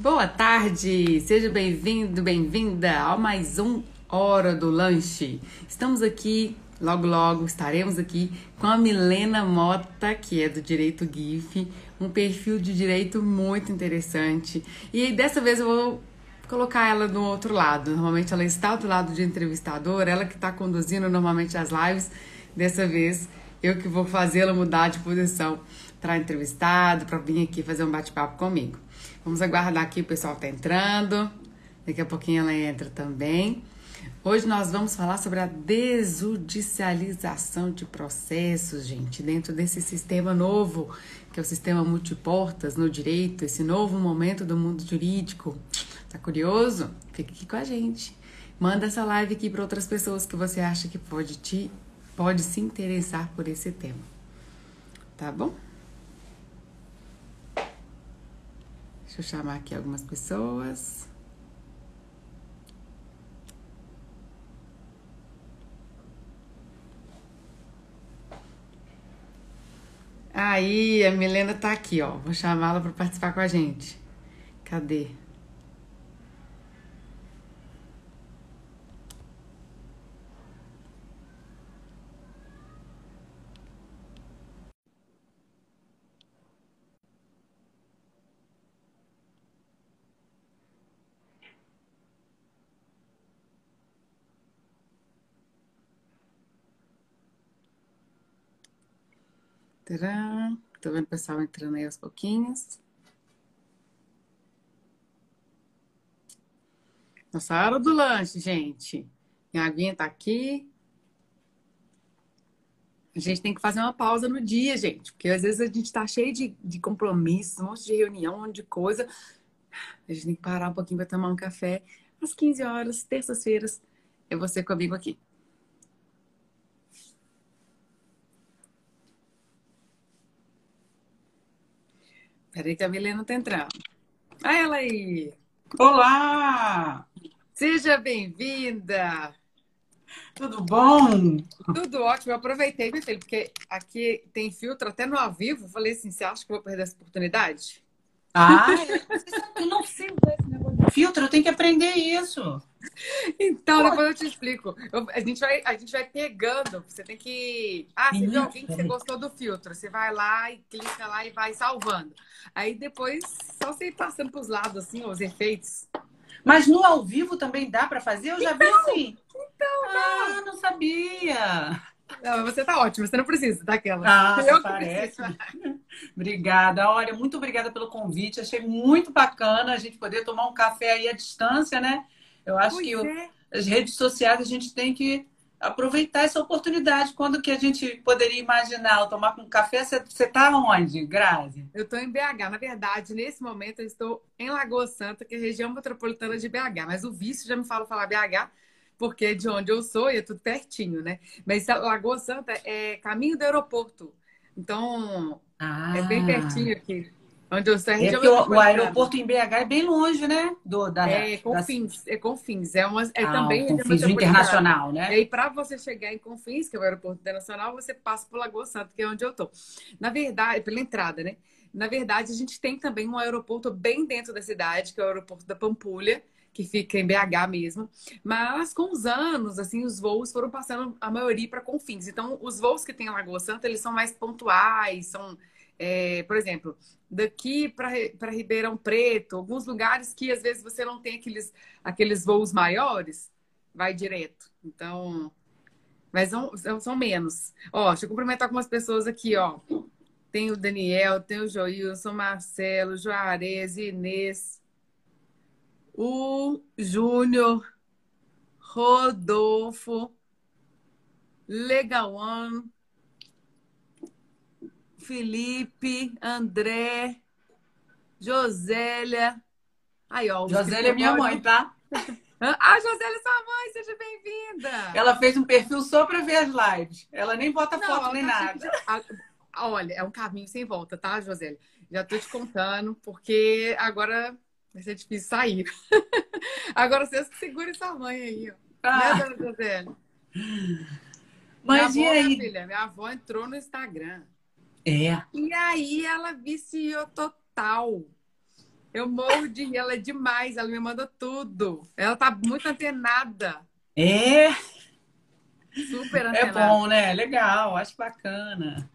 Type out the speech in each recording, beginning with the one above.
Boa tarde, seja bem-vindo, bem-vinda a mais um Hora do Lanche. Estamos aqui, logo logo estaremos aqui com a Milena Mota, que é do Direito GIF, um perfil de direito muito interessante. E dessa vez eu vou colocar ela do outro lado. Normalmente ela está do lado de entrevistador, ela que está conduzindo normalmente as lives. Dessa vez eu que vou fazê-la mudar de posição para entrevistado, para vir aqui fazer um bate-papo comigo. Vamos aguardar aqui, o pessoal está entrando. Daqui a pouquinho ela entra também. Hoje nós vamos falar sobre a desjudicialização de processos, gente, dentro desse sistema novo, que é o sistema multiportas no direito, esse novo momento do mundo jurídico. Tá curioso? Fica aqui com a gente. Manda essa live aqui para outras pessoas que você acha que pode te pode se interessar por esse tema. Tá bom? Deixa eu chamar aqui algumas pessoas. Aí, a Milena tá aqui, ó. Vou chamá-la para participar com a gente. Cadê? Tcharam. Tô vendo o pessoal entrando aí aos pouquinhos. Nossa hora do lanche, gente. Minha aguinha tá aqui. A gente tem que fazer uma pausa no dia, gente, porque às vezes a gente tá cheio de, de compromissos, um monte de reunião, um monte de coisa. A gente tem que parar um pouquinho para tomar um café. Às 15 horas, terças-feiras, é você comigo aqui. Peraí que a Milena tá entrando. Olha ela aí! Olá! Seja bem-vinda! Tudo bom? Tudo ótimo. Eu aproveitei, meu filho, porque aqui tem filtro até no ao vivo. Falei assim, você acha que eu vou perder essa oportunidade? Ah, eu não sei esse negócio de filtro, eu tenho que aprender isso. Então, depois eu te explico. Eu, a, gente vai, a gente vai pegando. Você tem que. Ah, você viu alguém que você gostou do filtro. Você vai lá e clica lá e vai salvando. Aí depois, só você ir passando para os lados, assim, os efeitos. Mas no ao vivo também dá para fazer? Eu já então, vi assim. Então, ah, não sabia. Não, você tá ótimo, você não precisa daquela. Ah, eu parece. obrigada. Olha, muito obrigada pelo convite. Achei muito bacana a gente poder tomar um café aí à distância, né? Eu acho pois que é. o, as redes sociais a gente tem que aproveitar essa oportunidade. Quando que a gente poderia imaginar tomar um café? Você está onde, Grazi? Eu estou em BH. Na verdade, nesse momento eu estou em Lagoa Santa, que é a região metropolitana de BH. Mas o vício já me fala falar BH, porque é de onde eu sou é tudo pertinho, né? Mas Lagoa Santa é caminho do aeroporto. Então, ah. é bem pertinho aqui. Onde eu sou, é o, o aeroporto em BH é bem longe, né? Do, da, é, Confins. Da... É Confins. É, uma, é ah, também Confins internacional, né? E aí, para você chegar em Confins, que é o aeroporto internacional, você passa por Lagoa Santa, que é onde eu tô. Na verdade, pela entrada, né? Na verdade, a gente tem também um aeroporto bem dentro da cidade, que é o aeroporto da Pampulha, que fica em BH mesmo. Mas com os anos, assim, os voos foram passando a maioria para Confins. Então, os voos que tem em Lagoa Santa, eles são mais pontuais, são é, por exemplo, daqui para Ribeirão Preto, alguns lugares que às vezes você não tem aqueles, aqueles voos maiores, vai direto. Então, mas são, são menos. Ó, deixa eu cumprimentar algumas pessoas aqui, ó. Tem o Daniel, tem o Joilson, Marcelo, Juarez, Inês, o Júnior, Rodolfo, Legauan, Felipe, André, Josélia. Aí, ó. Josélia é minha mãe, tá? Ah, Josélia é sua mãe, seja bem-vinda. Ela fez um perfil só para ver as lives. Ela nem bota Não, foto nem tá nada. Olha, é um caminho sem volta, tá, Josélia? Já tô te contando, porque agora vai ser difícil sair. agora vocês que segurem sua mãe aí, ó. Ah. Né, dona? Mas minha e avó, aí? Minha filha, minha avó entrou no Instagram. É. E aí ela viciou total. Eu morro de rir, ela é demais, ela me manda tudo. Ela tá muito antenada. É. Super É antenada. bom, né? Legal, acho bacana.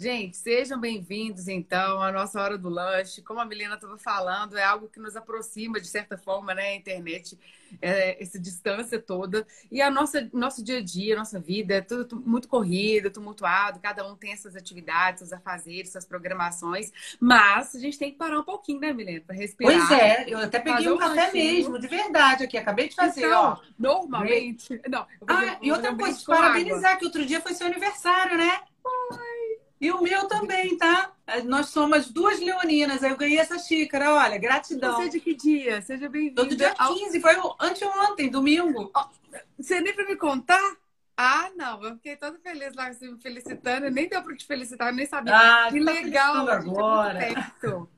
Gente, sejam bem-vindos, então, à nossa hora do lanche. Como a Milena estava falando, é algo que nos aproxima, de certa forma, né? A internet, é, essa distância toda. E a nossa, nosso dia a dia, nossa vida, é tudo muito corrido, tumultuado. Cada um tem suas atividades, seus afazeres, suas programações. Mas a gente tem que parar um pouquinho, né, Milena? Para respirar. Pois é, eu até peguei um um café lanchinho. mesmo, de verdade, aqui. Acabei de fazer, Então, ó. normalmente... Não, Ah, e outra coisa, com água. parabenizar que outro dia foi seu aniversário, né? E o meu também, tá? Nós somos duas leoninas, aí eu ganhei essa xícara, olha, gratidão. Você é de que dia? Seja bem-vinda. Todo dia ao- 15, foi anteontem, domingo. Você nem pra me contar? Ah, não. Eu fiquei toda feliz lá, assim, me felicitando. Nem deu pra te felicitar, eu nem sabia. Ah, que tá legal. é agora. perto.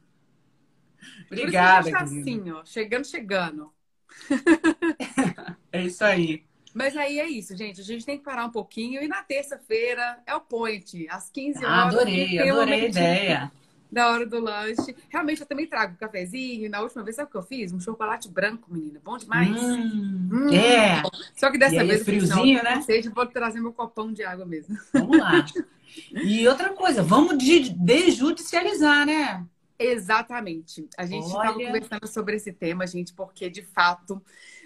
Obrigada, Por isso a gente tá assim, ó. Chegando, chegando. É isso aí. Mas aí é isso, gente. A gente tem que parar um pouquinho. E na terça-feira é o point. Às 15 Ah, horas. adorei, tem um adorei a ideia. Da hora do lanche. Realmente, eu também trago um cafezinho. Na última vez, sabe o que eu fiz? Um chocolate branco, menina. Bom demais. Hum, Hum. É, Só que dessa aí, vez, eu falei, friozinho, não, né? Seja, vou trazer meu copão de água mesmo. vamos lá. E outra coisa, vamos de- desjudicializar, né? Exatamente. A gente estava conversando sobre esse tema, gente, porque de fato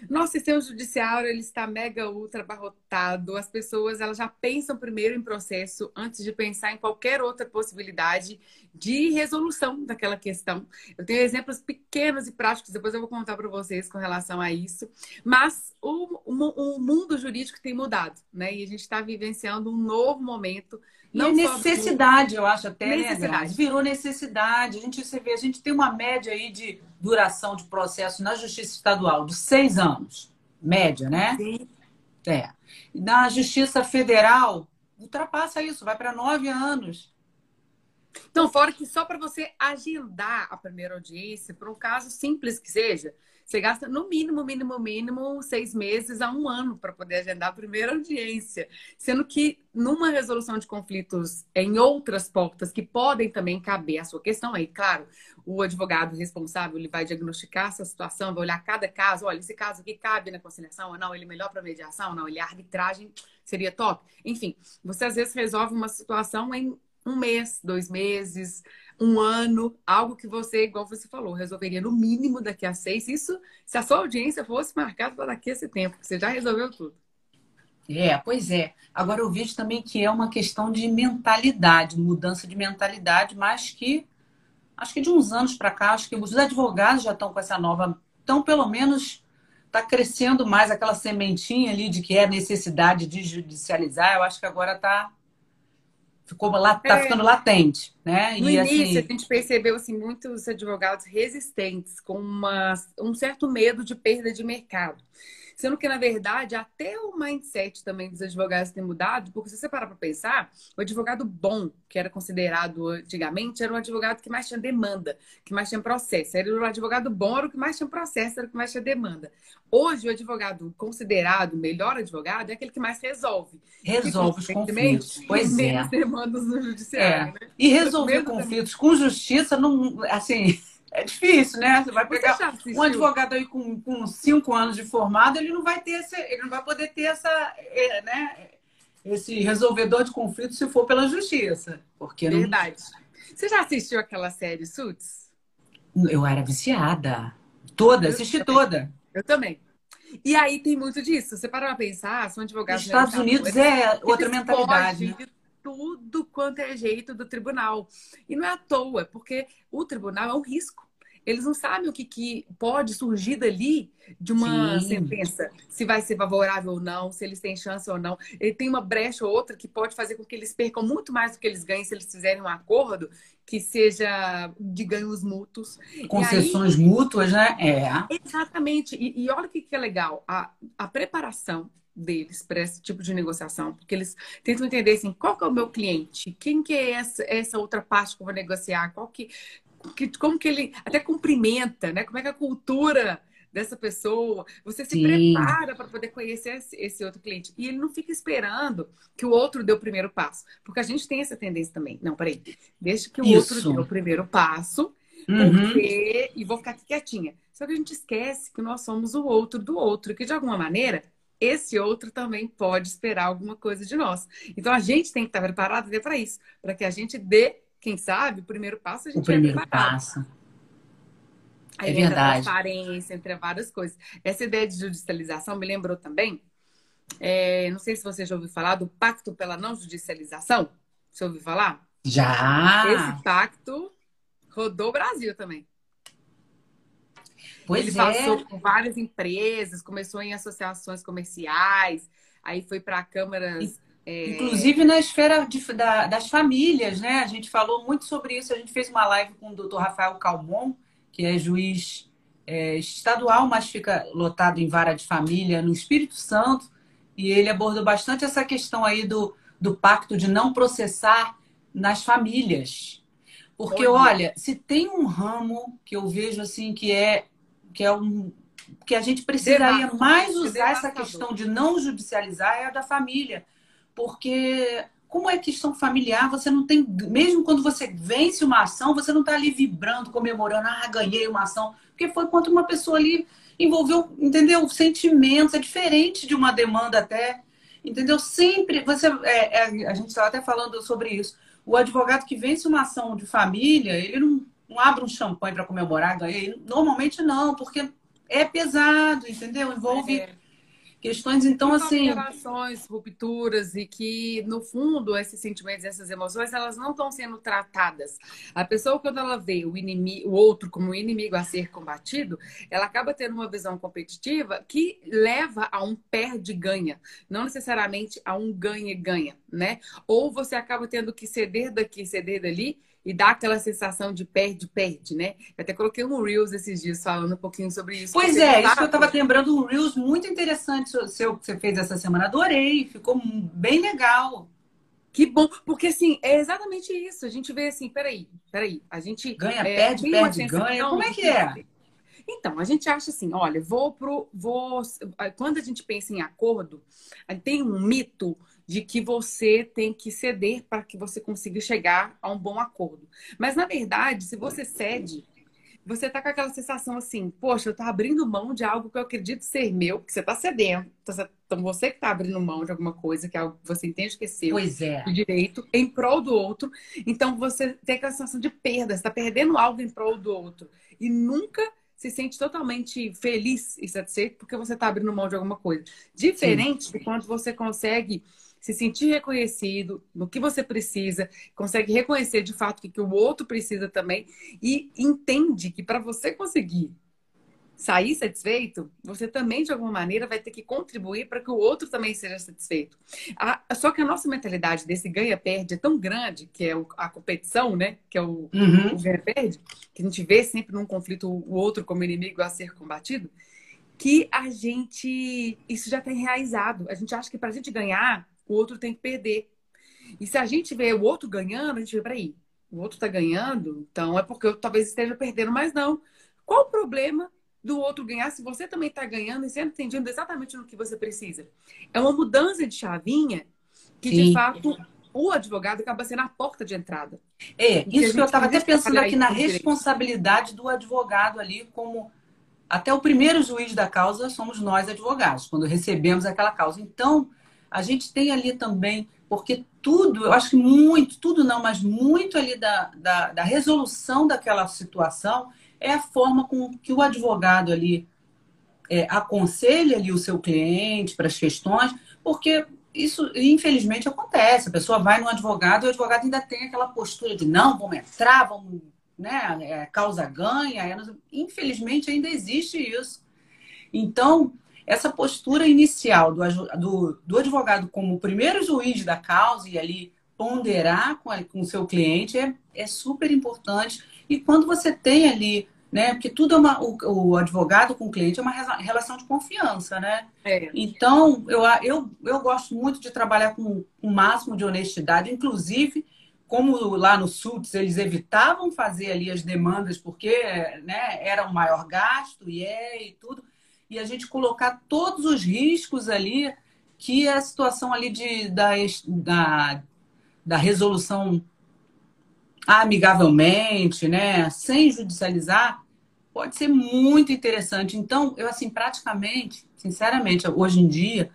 nosso sistema judiciário ele está mega ultra abarrotado. As pessoas elas já pensam primeiro em processo antes de pensar em qualquer outra possibilidade de resolução daquela questão. Eu tenho exemplos pequenos e práticos, depois eu vou contar para vocês com relação a isso. Mas o, o, o mundo jurídico tem mudado, né? E a gente está vivenciando um novo momento. E Não é só- necessidade, eu acho até, né, Necessidade. Grazi? Virou necessidade. A gente, você vê, a gente tem uma média aí de duração de processo na Justiça Estadual de seis anos. Média, né? É. E na Justiça Federal, ultrapassa isso, vai para nove anos. Então, fora que só para você agendar a primeira audiência, por um caso simples que seja, você gasta no mínimo, mínimo, mínimo, seis meses a um ano para poder agendar a primeira audiência. Sendo que numa resolução de conflitos em outras portas que podem também caber a sua questão, aí, claro, o advogado responsável ele vai diagnosticar essa situação, vai olhar cada caso, olha, esse caso aqui cabe na conciliação ou não, ele é melhor para mediação ou não, ele é arbitragem, seria top. Enfim, você às vezes resolve uma situação em um mês, dois meses, um ano, algo que você, igual você falou, resolveria no mínimo daqui a seis. Isso se a sua audiência fosse marcada para daqui a esse tempo, você já resolveu tudo. É, pois é. Agora eu vejo também que é uma questão de mentalidade, mudança de mentalidade, mas que acho que de uns anos para cá, acho que os advogados já estão com essa nova, então pelo menos está crescendo mais aquela sementinha ali de que é necessidade de judicializar. Eu acho que agora está ficou lá, tá É. ficando latente, né? No e início, assim, a gente percebeu assim, muitos advogados resistentes, com uma, um certo medo de perda de mercado. Sendo que, na verdade, até o mindset também dos advogados tem mudado, porque se você parar para pensar, o advogado bom, que era considerado antigamente, era o advogado que mais tinha demanda, que mais tinha processo. Era o advogado bom, era o que mais tinha processo, era o que mais tinha demanda. Hoje, o advogado considerado o melhor advogado é aquele que mais resolve. resolve os conflitos. Pois é. menos demandas no judiciário, né? E resolver conflitos com justiça, não, assim, é difícil, né? Você vai Você pegar assistiu? um advogado aí com, com cinco anos de formado, ele não vai ter esse, ele não vai poder ter essa, é, né, esse resolvedor de conflitos se for pela justiça, porque não- Verdade. Você já assistiu aquela série Suits? eu era viciada, toda, assisti toda. Eu também. E aí tem muito disso. Você para pra pensar, são advogados Nos Estados americanos, Unidos é outra mentalidade. de tudo quanto é jeito do tribunal. E não é à toa, porque o tribunal é um risco. Eles não sabem o que, que pode surgir dali de uma Sim. sentença. Se vai ser favorável ou não, se eles têm chance ou não. Ele tem uma brecha ou outra que pode fazer com que eles percam muito mais do que eles ganhem se eles fizerem um acordo que seja de ganhos mútuos. Concessões mútuas, né? É. Exatamente. E, e olha o que, que é legal. A, a preparação deles para esse tipo de negociação, porque eles tentam entender assim, qual que é o meu cliente, quem que é essa, essa outra parte que eu vou negociar, qual que, que como que ele até cumprimenta, né? Como é que é a cultura dessa pessoa, você se Sim. prepara para poder conhecer esse, outro cliente. E ele não fica esperando que o outro dê o primeiro passo. Porque a gente tem essa tendência também. Não, peraí. Deixa que o Isso. outro dê o primeiro passo uhum. porque... e vou ficar aqui quietinha. Só que a gente esquece que nós somos o outro do outro, que de alguma maneira esse outro também pode esperar alguma coisa de nós. Então a gente tem que estar preparado para isso, para que a gente dê, quem sabe, o primeiro passo a gente o primeiro é passo. Aí é verdade. transparência, entre várias coisas. Essa ideia de judicialização me lembrou também, é, não sei se você já ouviu falar do Pacto pela Não Judicialização. Você ouviu falar? Já! Esse pacto rodou o Brasil também. Pois Ele é. passou por várias empresas, começou em associações comerciais, aí foi para câmaras. É... Inclusive na esfera de, da, das famílias, né? A gente falou muito sobre isso. A gente fez uma live com o doutor Rafael Calmon, que é juiz é, estadual, mas fica lotado em vara de família no Espírito Santo. E ele abordou bastante essa questão aí do, do pacto de não processar nas famílias. Porque, olha, se tem um ramo que eu vejo assim que é que é um que a gente precisaria mais usar essa questão de não judicializar é a da família. Porque como é questão familiar, você não tem, mesmo quando você vence uma ação, você não está ali vibrando, comemorando, ah, ganhei uma ação, porque foi contra uma pessoa ali, envolveu, entendeu? Sentimentos, é diferente de uma demanda até, entendeu? Sempre, você, é, é, a gente estava até falando sobre isso, o advogado que vence uma ação de família, ele não não abre um champanhe para comemorar, ganhei. Normalmente não, porque é pesado, entendeu? Envolve é. questões, então, assim. Relações, rupturas, e que, no fundo, esses sentimentos, essas emoções, elas não estão sendo tratadas. A pessoa, quando ela vê o inimigo, o outro como um inimigo a ser combatido, ela acaba tendo uma visão competitiva que leva a um perde-ganha, não necessariamente a um ganha-ganha, né? Ou você acaba tendo que ceder daqui, ceder dali e dá aquela sensação de perde-perde, né? Eu até coloquei um Reels esses dias falando um pouquinho sobre isso. Pois é, isso que eu estava lembrando, um Reels muito interessante seu que você fez essa semana. Adorei, ficou bem legal. Que bom, porque assim, é exatamente isso. A gente vê assim, peraí, peraí, a gente. Ganha, é, perde, perde, ganha. Como é que é? Então, a gente acha assim, olha, vou pro. Vou, quando a gente pensa em acordo, tem um mito de que você tem que ceder para que você consiga chegar a um bom acordo. Mas, na verdade, se você cede, você está com aquela sensação assim, poxa, eu estou abrindo mão de algo que eu acredito ser meu, que você está cedendo. Então, você que está abrindo mão de alguma coisa, que é algo que você entende que é seu, pois é. de direito, em prol do outro. Então, você tem aquela sensação de perda, você está perdendo algo em prol do outro. E nunca se sente totalmente feliz e satisfeito porque você está abrindo mão de alguma coisa. Diferente Sim. de quando você consegue se sentir reconhecido no que você precisa, consegue reconhecer de fato o que o outro precisa também e entende que para você conseguir sair satisfeito, você também, de alguma maneira, vai ter que contribuir para que o outro também seja satisfeito. só que a nossa mentalidade desse ganha-perde é tão grande, que é a competição, né? Que é o, uhum. o ganha-perde, que a gente vê sempre num conflito o outro como inimigo a ser combatido, que a gente. Isso já está enraizado. A gente acha que para a gente ganhar, o outro tem que perder. E se a gente vê o outro ganhando, a gente vê, peraí, o outro está ganhando, então é porque eu talvez esteja perdendo, mas não. Qual o problema do outro ganhar se você também está ganhando e sendo entendido exatamente no que você precisa? É uma mudança de chavinha que, Sim. de fato, o advogado acaba sendo a porta de entrada. É, isso que eu estava até pensando aqui na responsabilidade do advogado ali, como até o primeiro juiz da causa somos nós advogados, quando recebemos aquela causa. Então, a gente tem ali também, porque tudo, eu acho que muito, tudo não, mas muito ali da, da, da resolução daquela situação é a forma com que o advogado ali é, aconselha ali o seu cliente para as questões, porque isso infelizmente acontece. A pessoa vai no advogado e o advogado ainda tem aquela postura de não, vamos entrar, vamos, né, é, causa ganha. É, infelizmente ainda existe isso. Então, essa postura inicial do, do, do advogado como primeiro juiz da causa e ali ponderar com o seu cliente é, é super importante. E quando você tem ali, né? Porque tudo é uma. O, o advogado com o cliente é uma relação de confiança, né? É. Então, eu, eu, eu gosto muito de trabalhar com o máximo de honestidade, inclusive. Como lá no SUTS eles evitavam fazer ali as demandas porque né, era um maior gasto e é e tudo e a gente colocar todos os riscos ali que a situação ali de, da, da, da resolução amigavelmente, né, sem judicializar, pode ser muito interessante. Então, eu assim, praticamente, sinceramente, hoje em dia,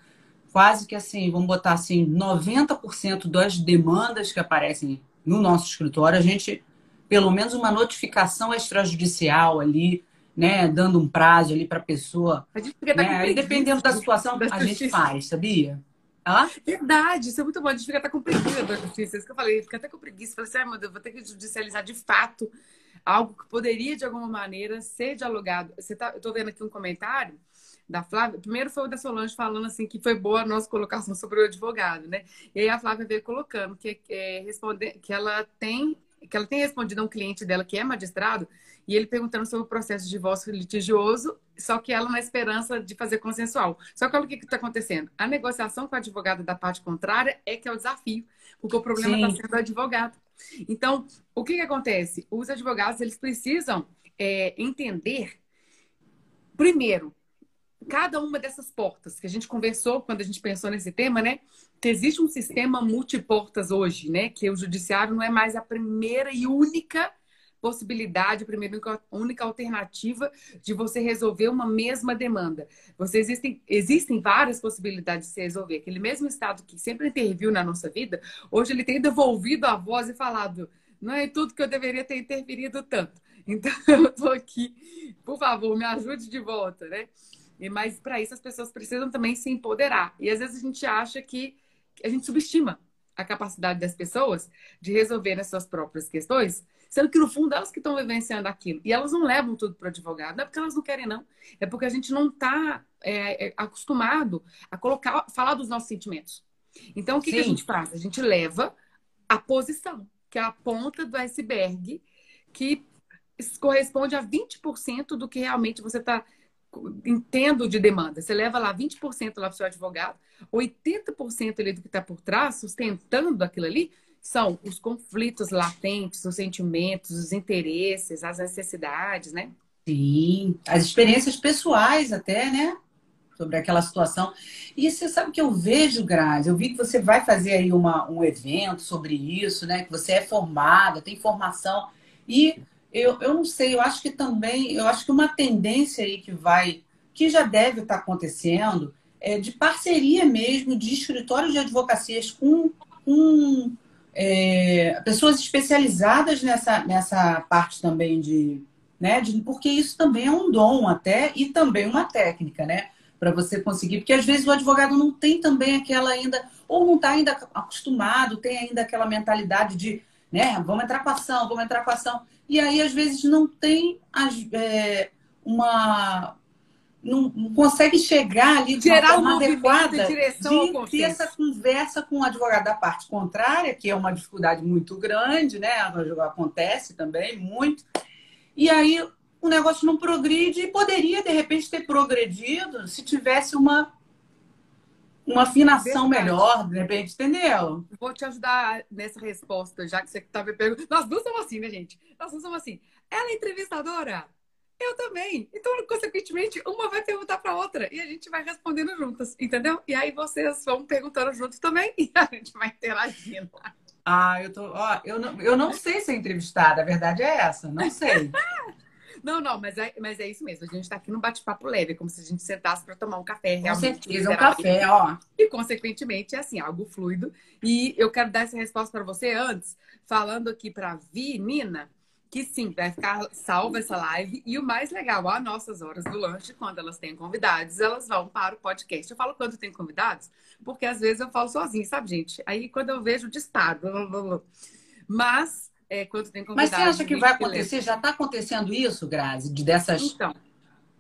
quase que assim, vamos botar assim, 90% das demandas que aparecem no nosso escritório, a gente, pelo menos uma notificação extrajudicial ali, né, dando um prazo ali para a pessoa. A gente fica né, dependendo da situação, da a gente faz, sabia? Ah? Verdade, isso é muito bom. A gente fica até com preguiça da justiça. Isso que eu falei, fica até com preguiça. Falei assim, ah, meu Deus, vou ter que judicializar de fato algo que poderia, de alguma maneira, ser dialogado. Você tá, eu tô vendo aqui um comentário da Flávia. Primeiro foi o da Solange falando assim que foi boa a nossa colocação sobre o advogado, né? E aí a Flávia veio colocando que, é, responder, que ela tem que ela tem respondido a um cliente dela que é magistrado e ele perguntando sobre o processo de divórcio litigioso, só que ela na esperança de fazer consensual. Só que olha o que está acontecendo. A negociação com o advogado da parte contrária é que é o desafio, porque o problema está sendo o advogado. Então, o que, que acontece? Os advogados eles precisam é, entender, primeiro, cada uma dessas portas que a gente conversou quando a gente pensou nesse tema, né? Que existe um sistema multiportas hoje, né? Que o judiciário não é mais a primeira e única possibilidade, a primeira única alternativa de você resolver uma mesma demanda. Você existem, existem várias possibilidades de se resolver. Aquele mesmo Estado que sempre interviu na nossa vida, hoje ele tem devolvido a voz e falado: não é tudo que eu deveria ter interferido tanto. Então, eu estou aqui, por favor, me ajude de volta, né? Mas para isso as pessoas precisam também se empoderar. E às vezes a gente acha que a gente subestima a capacidade das pessoas de resolver as suas próprias questões Sendo que, no fundo, elas que estão vivenciando aquilo. E elas não levam tudo para o advogado. Não é porque elas não querem, não. É porque a gente não está é, é, acostumado a colocar, falar dos nossos sentimentos. Então, o que, que a gente faz? A gente leva a posição, que é a ponta do iceberg, que corresponde a 20% do que realmente você está entendo de demanda. Você leva lá 20% lá para o seu advogado, 80% ali do que está por trás, sustentando aquilo ali, são os conflitos latentes, os sentimentos, os interesses, as necessidades, né? Sim, as experiências pessoais até, né? Sobre aquela situação. E você sabe que eu vejo, Grazi, eu vi que você vai fazer aí uma, um evento sobre isso, né? Que você é formada, tem formação. E eu, eu não sei, eu acho que também, eu acho que uma tendência aí que vai, que já deve estar acontecendo, é de parceria mesmo de escritórios de advocacias com, com é, pessoas especializadas nessa, nessa parte também de, né, de, porque isso também é um dom até e também uma técnica, né, para você conseguir, porque às vezes o advogado não tem também aquela ainda, ou não está ainda acostumado, tem ainda aquela mentalidade de, né, vamos entrar com ação, vamos entrar com ação, e aí às vezes não tem as, é, uma não, não consegue chegar ali de Gerar uma forma adequada de ter essa conversa com o advogado da parte contrária, que é uma dificuldade muito grande, né? Acontece também muito. E aí o negócio não progride e poderia, de repente, ter progredido se tivesse uma uma afinação melhor, de repente, entendeu? Vou te ajudar nessa resposta, já que você estava tá me perguntando. Nós duas somos assim, né, gente? Nós duas somos assim. Ela é entrevistadora? Eu também. Então, consequentemente, uma vai perguntar para outra e a gente vai respondendo juntas, entendeu? E aí vocês vão perguntando juntos também e a gente vai interagindo. Ah, eu tô. Ó, eu não, eu não sei ser entrevistada, a verdade é essa, não sei. Não, não, mas é, mas é isso mesmo. A gente está aqui num bate-papo leve, como se a gente sentasse para tomar um café. Com certeza, um café, ó. E, consequentemente, é assim, algo fluido. E eu quero dar essa resposta para você antes, falando aqui para Vi, Nina, que sim, vai ficar salva essa live. E o mais legal, às nossas horas do lanche, quando elas têm convidados, elas vão para o podcast. Eu falo quando tem convidados, porque às vezes eu falo sozinho, sabe, gente? Aí quando eu vejo, disparo. Mas é, quando tem convidados. Mas você acha que vai acontecer? Já está acontecendo isso, Grazi, de dessas então,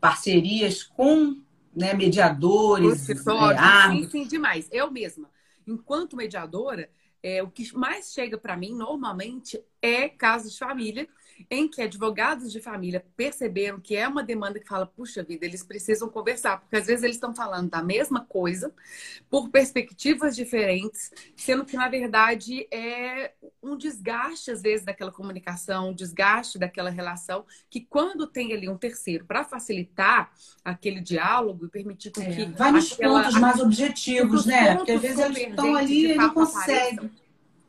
parcerias com né, mediadores? É, sim, sim, demais. Eu mesma, enquanto mediadora, é, o que mais chega para mim normalmente é casos de família em que advogados de família perceberam que é uma demanda que fala, puxa vida, eles precisam conversar, porque às vezes eles estão falando da mesma coisa por perspectivas diferentes, sendo que na verdade é um desgaste às vezes daquela comunicação, um desgaste daquela relação, que quando tem ali um terceiro para facilitar aquele diálogo e permitir com é, que vai nos aquela, pontos mais objetivos, né? Porque às vezes eles estão ali e não conseguem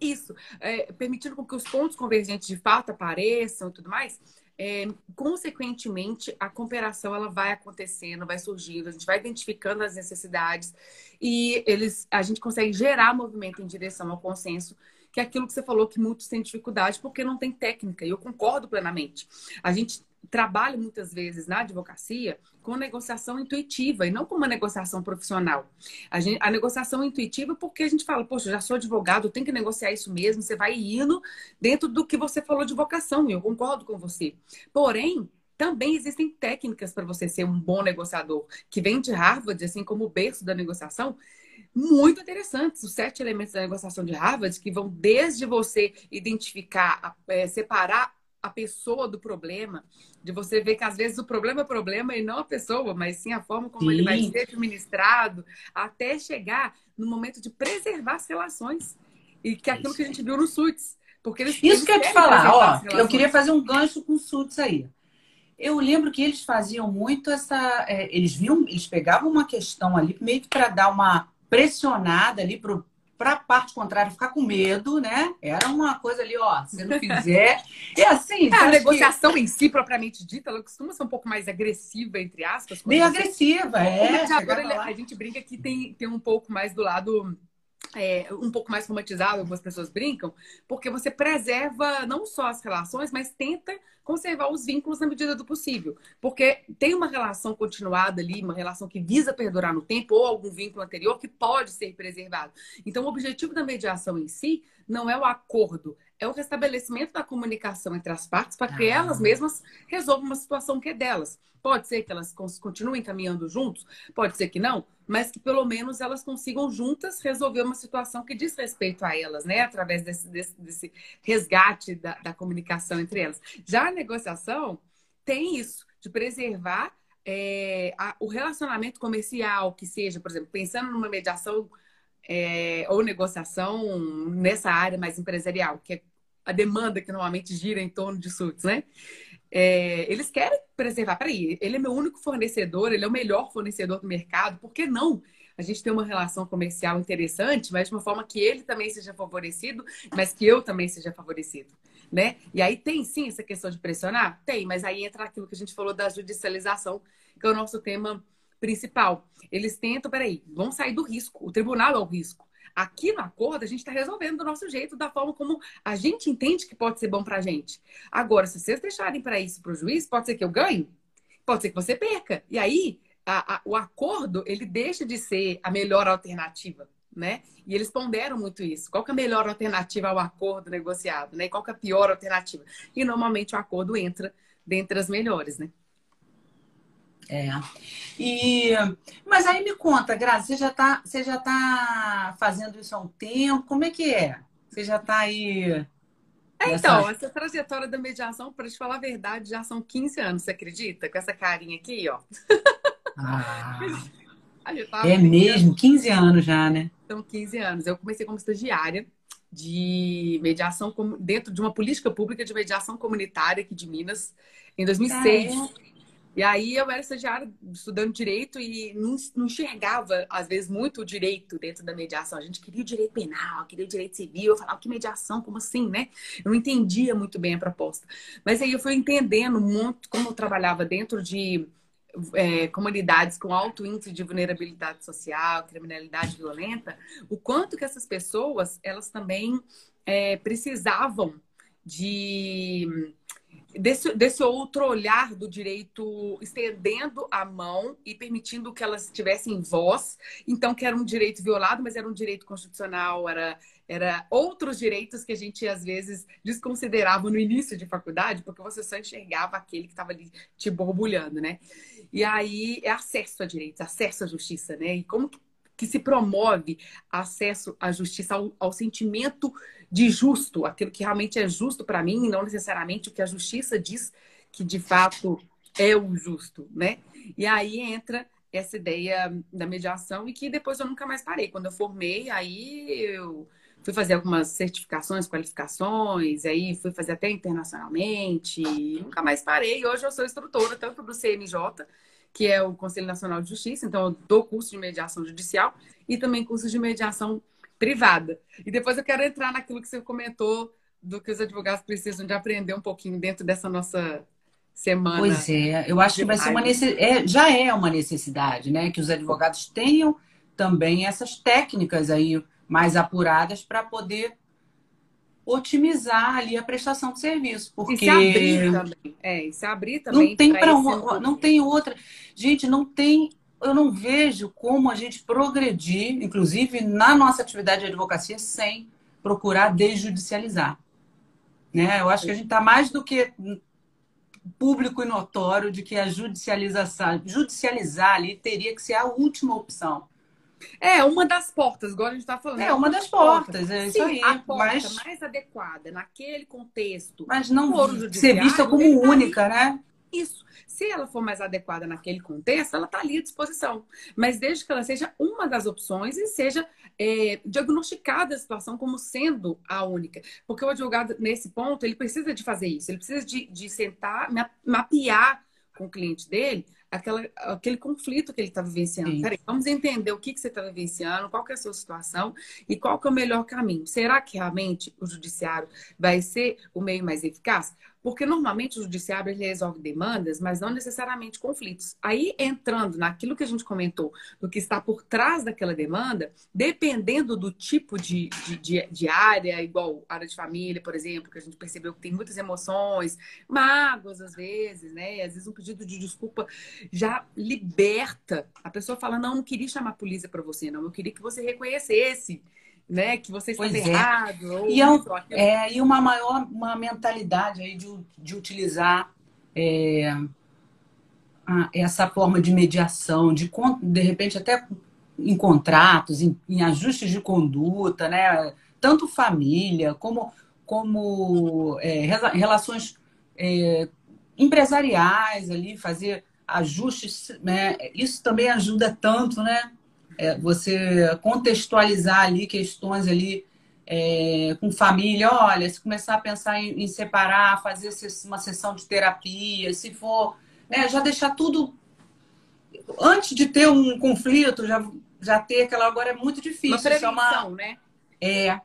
Isso, é, permitindo com que os pontos convergentes de fato apareçam e tudo mais. É, consequentemente, a cooperação ela vai acontecendo, vai surgindo, a gente vai identificando as necessidades e eles, a gente consegue gerar movimento em direção ao consenso, que é aquilo que você falou que muitos têm dificuldade porque não tem técnica, e eu concordo plenamente. A gente trabalho muitas vezes na advocacia com negociação intuitiva e não com uma negociação profissional. A, gente, a negociação intuitiva porque a gente fala, poxa, já sou advogado, tem que negociar isso mesmo, você vai indo dentro do que você falou de vocação, eu concordo com você. Porém, também existem técnicas para você ser um bom negociador, que vem de Harvard, assim como o berço da negociação, muito interessantes. Os sete elementos da negociação de Harvard, que vão desde você identificar, é, separar a pessoa do problema, de você ver que às vezes o problema é problema e não a pessoa, mas sim a forma como sim. ele vai ser administrado, até chegar no momento de preservar as relações. E que é aquilo que a gente viu no SUTS. Porque eles, Isso eles que eu te falar, ó, eu queria fazer um gancho com o SUTS aí. Eu lembro que eles faziam muito essa. É, eles viam, eles pegavam uma questão ali, meio que para dar uma pressionada ali pro para a parte contrária ficar com medo, né? Era uma coisa ali, ó, se não fizer. é assim. É, a negociação que... em si, propriamente dita, ela costuma ser um pouco mais agressiva, entre aspas. Meio você... agressiva, é. Agora, a gente brinca que tem, tem um pouco mais do lado. É, um pouco mais romantizado, algumas pessoas brincam, porque você preserva não só as relações, mas tenta conservar os vínculos na medida do possível. Porque tem uma relação continuada ali, uma relação que visa perdurar no tempo, ou algum vínculo anterior que pode ser preservado. Então, o objetivo da mediação em si não é o acordo, é o restabelecimento da comunicação entre as partes para que ah. elas mesmas resolvam uma situação que é delas. Pode ser que elas continuem caminhando juntos, pode ser que não, mas que pelo menos elas consigam juntas resolver uma situação que diz respeito a elas, né? Através desse, desse, desse resgate da, da, comunicação entre elas. Já a negociação tem isso, de preservar é, a, o relacionamento comercial, que seja, por exemplo, pensando numa mediação é, ou negociação nessa área mais empresarial, que é a demanda que normalmente gira em torno de SUTs, né? É, eles querem preservar. Peraí, ele é meu único fornecedor, ele é o melhor fornecedor do mercado, por que não? A gente tem uma relação comercial interessante, mas de uma forma que ele também seja favorecido, mas que eu também seja favorecido, né? E aí tem sim essa questão de pressionar? Tem, mas aí entra aquilo que a gente falou da judicialização, que é o nosso tema principal. Eles tentam, peraí, vão sair do risco. O tribunal é o risco. Aqui no acordo, a gente está resolvendo do nosso jeito, da forma como a gente entende que pode ser bom para a gente. Agora, se vocês deixarem para isso para o juiz, pode ser que eu ganhe, pode ser que você perca. E aí, a, a, o acordo, ele deixa de ser a melhor alternativa, né? E eles ponderam muito isso. Qual é a melhor alternativa ao acordo negociado, né? Qual é a pior alternativa? E normalmente o acordo entra dentre as melhores, né? É. E, mas aí me conta, Graça, você já está você já tá fazendo isso há um tempo? Como é que é? Você já está aí. É, então, essa trajetória da mediação, para te falar a verdade, já são 15 anos, você acredita? Com essa carinha aqui, ó. Ah, é mesmo, 15 anos já, né? São 15 anos. Eu comecei como estagiária de mediação dentro de uma política pública de mediação comunitária aqui de Minas em 2006. Ah, é? E aí eu era estagiária estudando direito e não, não, enxergava, às vezes, muito o direito dentro da mediação. A gente queria o direito penal, queria o direito civil. Eu falava, que mediação? Como assim, né? Eu não entendia muito bem a proposta. Mas aí eu fui entendendo muito como eu trabalhava dentro de é, comunidades com alto índice de vulnerabilidade social, criminalidade violenta, o quanto que essas pessoas, elas também é, precisavam de desse, desse outro olhar do direito estendendo a mão e permitindo que elas tivessem voz. Então, que era um direito violado, mas era um direito constitucional, era, era outros direitos que a gente às vezes desconsiderava no início de faculdade, porque você só enxergava aquele que estava ali te borbulhando, né? E aí é acesso a direitos, acesso à justiça, né? E como que se promove acesso à justiça, ao, ao sentimento de justo, aquilo que realmente é justo para mim, não necessariamente o que a justiça diz que de fato é o justo, né? E aí entra essa ideia da mediação e que depois eu nunca mais parei. Quando eu formei, aí eu fui fazer algumas certificações, qualificações, aí fui fazer até internacionalmente, nunca mais parei. Hoje eu sou instrutora tanto do CNJ, que é o Conselho Nacional de Justiça, então eu dou curso de mediação judicial e também curso de mediação privada. E depois eu quero entrar naquilo que você comentou do que os advogados precisam de aprender um pouquinho dentro dessa nossa semana. Pois é, eu acho que vai ser uma necessidade, é, já é uma necessidade, né? Que os advogados tenham também essas técnicas aí mais apuradas para poder otimizar ali a prestação de serviço. Porque... E se abrir também. É, e se abrir também. Não tem para uma, não tem outra. Gente, não tem. Eu não vejo como a gente progredir, inclusive na nossa atividade de advocacia, sem procurar desjudicializar. Né? Eu acho que a gente está mais do que público e notório de que a judicialização, judicializar ali teria que ser a última opção. É, uma das portas, agora a gente está falando. É, uma das portas, é isso Sim, aí. A porta mas... mais adequada naquele contexto. Mas não ser vista como única, né? Isso. Se ela for mais adequada naquele contexto, ela está ali à disposição. Mas desde que ela seja uma das opções e seja é, diagnosticada a situação como sendo a única. Porque o advogado, nesse ponto, ele precisa de fazer isso. Ele precisa de, de sentar, mapear com o cliente dele aquela, aquele conflito que ele está vivenciando. Peraí, vamos entender o que, que você está vivenciando, qual que é a sua situação e qual que é o melhor caminho. Será que realmente o judiciário vai ser o meio mais eficaz? Porque normalmente o judiciário resolve demandas, mas não necessariamente conflitos. Aí, entrando naquilo que a gente comentou, do que está por trás daquela demanda, dependendo do tipo de, de, de, de área, igual área de família, por exemplo, que a gente percebeu que tem muitas emoções, mágoas às vezes, né? Às vezes um pedido de desculpa já liberta. A pessoa fala: não, não queria chamar a polícia para você, não, eu queria que você reconhecesse né? Que você está é. errado. e, é, um, é, e uma maior uma mentalidade aí de, de utilizar é, a, essa forma de mediação, de, de repente até em contratos, em, em ajustes de conduta, né? Tanto família como, como é, relações é, empresariais ali, fazer ajustes, né? Isso também ajuda tanto, né? É, você contextualizar ali questões ali é, com família, olha, se começar a pensar em, em, separar, fazer uma sessão de terapia, se for, né, já deixar tudo antes de ter um conflito, já, já ter aquela agora é muito difícil. Uma prevenção, é uma... né? É.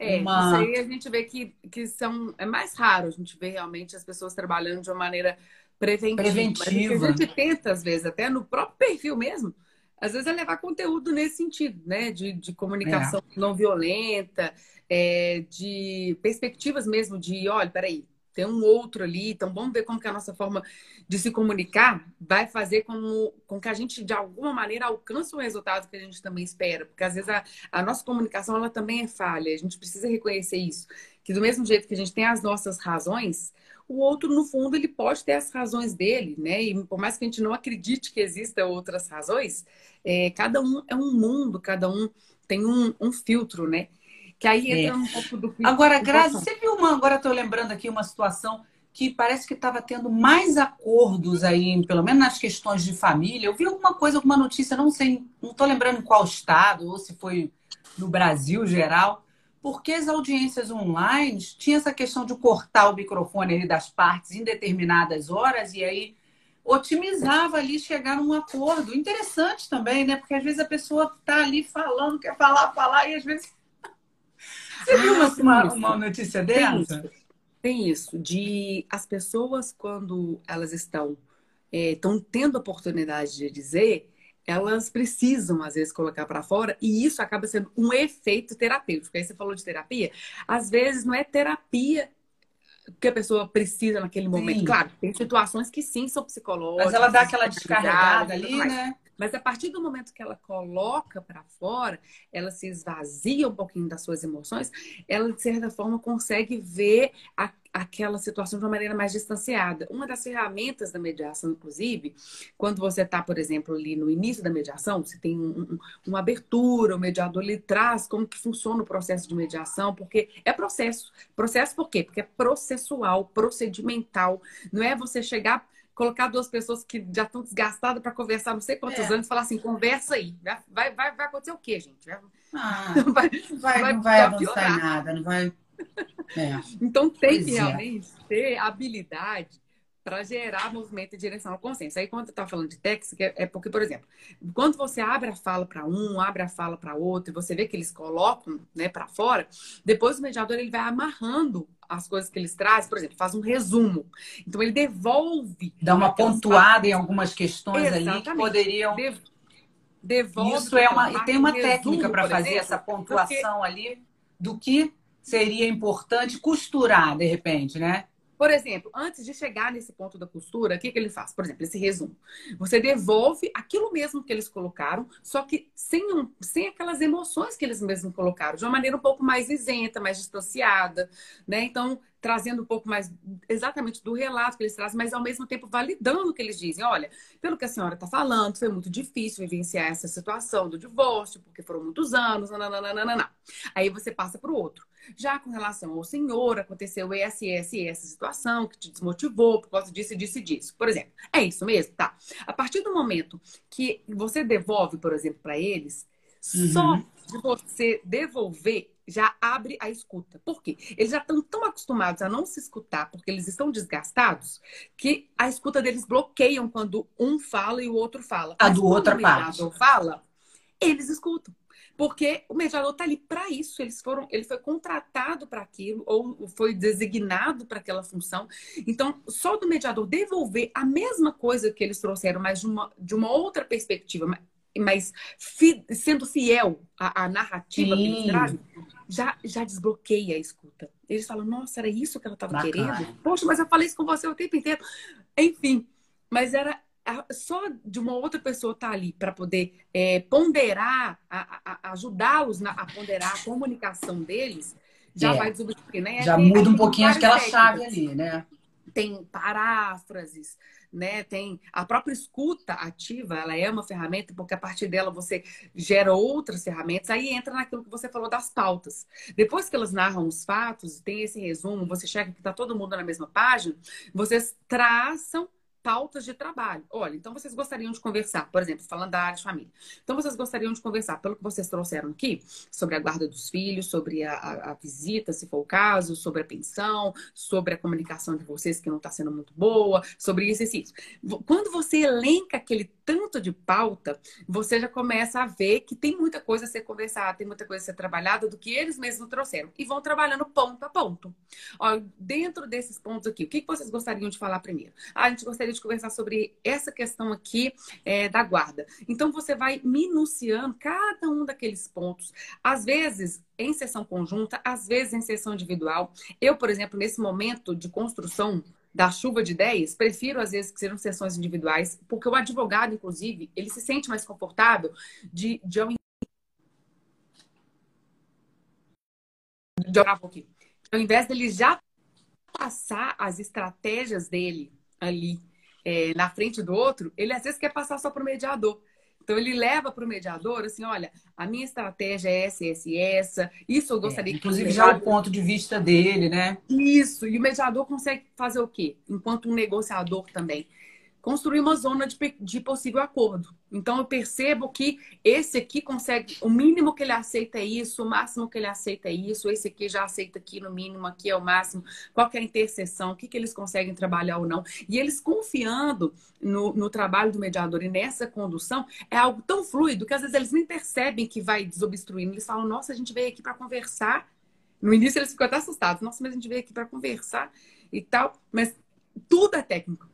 É, uma... isso aí a gente vê que, que são, é mais raro a gente ver realmente as pessoas trabalhando de uma maneira preventiva. preventiva. a gente tenta, às vezes, até no próprio perfil mesmo, às vezes é levar conteúdo nesse sentido, né? De, de comunicação é. não violenta, é, de perspectivas mesmo de, olha, peraí, tem um outro ali, então vamos ver como que a nossa forma de se comunicar vai fazer com, com que a gente, de alguma maneira, alcance o resultado que a gente também espera. Porque às vezes a, a nossa comunicação ela também é falha, a gente precisa reconhecer isso. Que do mesmo jeito que a gente tem as nossas razões, o outro, no fundo, ele pode ter as razões dele, né? E por mais que a gente não acredite que existam outras razões, é, cada um é um mundo, cada um tem um, um filtro, né? Que aí entra é. um pouco do. Agora, Grazi, você viu uma. Agora estou lembrando aqui uma situação que parece que estava tendo mais acordos aí, pelo menos nas questões de família. Eu vi alguma coisa, alguma notícia, não sei, não estou lembrando em qual estado, ou se foi no Brasil geral, porque as audiências online tinha essa questão de cortar o microfone ali das partes em determinadas horas e aí otimizava ali chegar num acordo. Interessante também, né? Porque às vezes a pessoa está ali falando, quer falar, falar, e às vezes. Você viu uma, uma, uma notícia dessa? Tem isso. Tem isso, de as pessoas, quando elas estão, estão é, tendo a oportunidade de dizer, elas precisam, às vezes, colocar para fora, e isso acaba sendo um efeito terapêutico. Aí você falou de terapia, às vezes não é terapia que a pessoa precisa naquele momento. Sim. Claro, tem situações que sim são psicológicas. Mas ela dá aquela descarregada ali, né? Mas a partir do momento que ela coloca para fora, ela se esvazia um pouquinho das suas emoções, ela, de certa forma, consegue ver a, aquela situação de uma maneira mais distanciada. Uma das ferramentas da mediação, inclusive, quando você está, por exemplo, ali no início da mediação, você tem um, um, uma abertura, o mediador lhe traz como que funciona o processo de mediação, porque é processo. Processo por quê? Porque é processual, procedimental. Não é você chegar colocar duas pessoas que já estão desgastadas para conversar não sei quantos é. anos e falar assim, conversa aí. Vai, vai, vai acontecer o quê, gente? Ah, vai, vai, vai, não vai avançar nada, não vai. É. Então tem pois que é. realmente ter habilidade para gerar movimento em direção ao consenso. Aí, quando eu estava falando de técnica, é porque, por exemplo, quando você abre a fala para um, abre a fala para outro, e você vê que eles colocam né, para fora, depois o mediador ele vai amarrando as coisas que eles trazem, por exemplo, faz um resumo. Então, ele devolve. Dá uma pontuada em algumas questões Exatamente. ali que poderiam. devolve. Isso é uma. E tem uma técnica para fazer exemplo, essa pontuação porque... ali do que seria importante costurar, de repente, né? Por exemplo, antes de chegar nesse ponto da costura, o que, que ele faz? Por exemplo, esse resumo. Você devolve aquilo mesmo que eles colocaram, só que sem, um, sem aquelas emoções que eles mesmos colocaram, de uma maneira um pouco mais isenta, mais distanciada, né? Então, trazendo um pouco mais exatamente do relato que eles trazem, mas ao mesmo tempo validando o que eles dizem. Olha, pelo que a senhora está falando, foi muito difícil vivenciar essa situação do divórcio, porque foram muitos anos, nananana. Aí você passa para o outro. Já com relação ao senhor, aconteceu essa essa essa situação que te desmotivou por causa disso disso e disso. Por exemplo, é isso mesmo? Tá. A partir do momento que você devolve, por exemplo, para eles, uhum. só de você devolver já abre a escuta. Por quê? Eles já estão tão acostumados a não se escutar porque eles estão desgastados que a escuta deles bloqueiam quando um fala e o outro fala. A Mas do outra o parte. fala, eles escutam. Porque o mediador está ali para isso. Eles foram, ele foi contratado para aquilo ou foi designado para aquela função. Então, só do mediador devolver a mesma coisa que eles trouxeram, mas de uma, de uma outra perspectiva, mas fi, sendo fiel à, à narrativa Sim. que eles trazem, já, já desbloqueia a escuta. Eles falam, nossa, era isso que ela estava querendo? Poxa, mas eu falei isso com você o tempo inteiro. Enfim, mas era só de uma outra pessoa estar tá ali para poder é, ponderar, ajudá-los a ponderar a comunicação deles, já é. vai desobstruir, né? Já muda um pouquinho aquela chave ali, né? Tem paráfrases, né? Tem a própria escuta ativa, ela é uma ferramenta porque a partir dela você gera outras ferramentas. Aí entra naquilo que você falou das pautas. Depois que elas narram os fatos, tem esse resumo, você chega que está todo mundo na mesma página, vocês traçam pautas de trabalho. Olha, então vocês gostariam de conversar, por exemplo, falando da área de família. Então vocês gostariam de conversar, pelo que vocês trouxeram aqui, sobre a guarda dos filhos, sobre a, a, a visita, se for o caso, sobre a pensão, sobre a comunicação de vocês que não está sendo muito boa, sobre isso e isso. Quando você elenca aquele tanto de pauta, você já começa a ver que tem muita coisa a ser conversada, tem muita coisa a ser trabalhada do que eles mesmos trouxeram. E vão trabalhando ponto a ponto. Ó, dentro desses pontos aqui, o que vocês gostariam de falar primeiro? Ah, a gente gostaria de conversar sobre essa questão aqui é, da guarda. Então, você vai minuciando cada um daqueles pontos. Às vezes, em sessão conjunta, às vezes em sessão individual. Eu, por exemplo, nesse momento de construção da chuva de ideias, prefiro às vezes que sejam sessões individuais, porque o advogado, inclusive, ele se sente mais confortável de, de ao, de ao invés dele já passar as estratégias dele ali é, na frente do outro, ele às vezes quer passar só para o mediador. Então ele leva para o mediador assim, olha, a minha estratégia é essa, essa essa. Isso eu gostaria é, que inclusive já o ponto de vista dele, né? Isso. E o mediador consegue fazer o quê? Enquanto um negociador também construir uma zona de, de possível acordo. Então eu percebo que esse aqui consegue, o mínimo que ele aceita é isso, o máximo que ele aceita é isso, esse aqui já aceita aqui no mínimo, aqui é o máximo, qual é a interseção, o que, que eles conseguem trabalhar ou não. E eles confiando no, no trabalho do mediador e nessa condução, é algo tão fluido que às vezes eles nem percebem que vai desobstruindo. Eles falam, nossa, a gente veio aqui para conversar. No início eles ficam até assustados, nossa, mas a gente veio aqui para conversar e tal. Mas tudo é técnico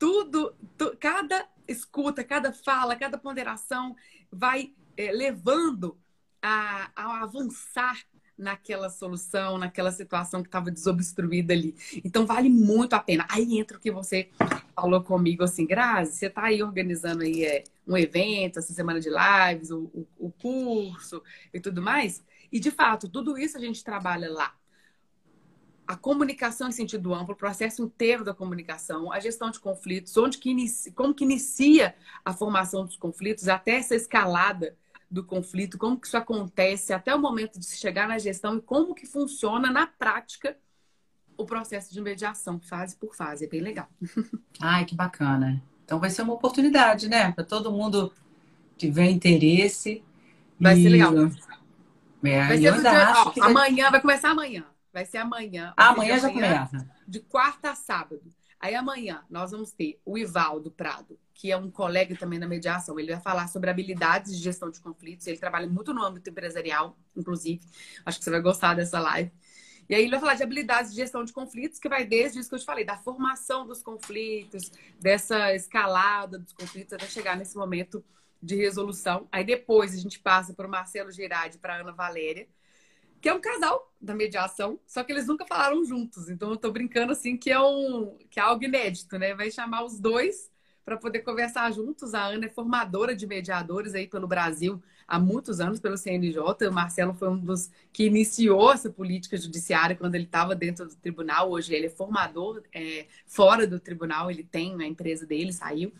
tudo, tu, cada escuta, cada fala, cada ponderação vai é, levando a, a avançar naquela solução, naquela situação que estava desobstruída ali. Então vale muito a pena. Aí entra o que você falou comigo assim, Grazi, você está aí organizando aí é, um evento, essa semana de lives, o, o, o curso e tudo mais. E de fato, tudo isso a gente trabalha lá a comunicação em sentido amplo, o processo inteiro da comunicação, a gestão de conflitos, onde que inicia, como que inicia a formação dos conflitos, até essa escalada do conflito, como que isso acontece até o momento de se chegar na gestão e como que funciona na prática o processo de mediação, fase por fase. É bem legal. Ai, que bacana. Então vai ser uma oportunidade, né? Para todo mundo que tiver interesse. Vai e... ser legal. É, vai ser dia... Ó, vai... Amanhã, vai começar amanhã. Vai ser amanhã. Amanhã já começa. De quarta a sábado. Aí amanhã nós vamos ter o Ivaldo Prado, que é um colega também na mediação. Ele vai falar sobre habilidades de gestão de conflitos. Ele trabalha muito no âmbito empresarial, inclusive. Acho que você vai gostar dessa live. E aí ele vai falar de habilidades de gestão de conflitos, que vai desde isso que eu te falei, da formação dos conflitos, dessa escalada dos conflitos até chegar nesse momento de resolução. Aí depois a gente passa para o Marcelo Girardi e para a Ana Valéria, que é um casal da mediação, só que eles nunca falaram juntos. Então eu tô brincando assim que é um que é algo inédito, né? Vai chamar os dois para poder conversar juntos. A Ana é formadora de mediadores aí pelo Brasil há muitos anos pelo CNJ. O Marcelo foi um dos que iniciou essa política judiciária quando ele estava dentro do tribunal. Hoje ele é formador é, fora do tribunal. Ele tem a empresa dele, saiu.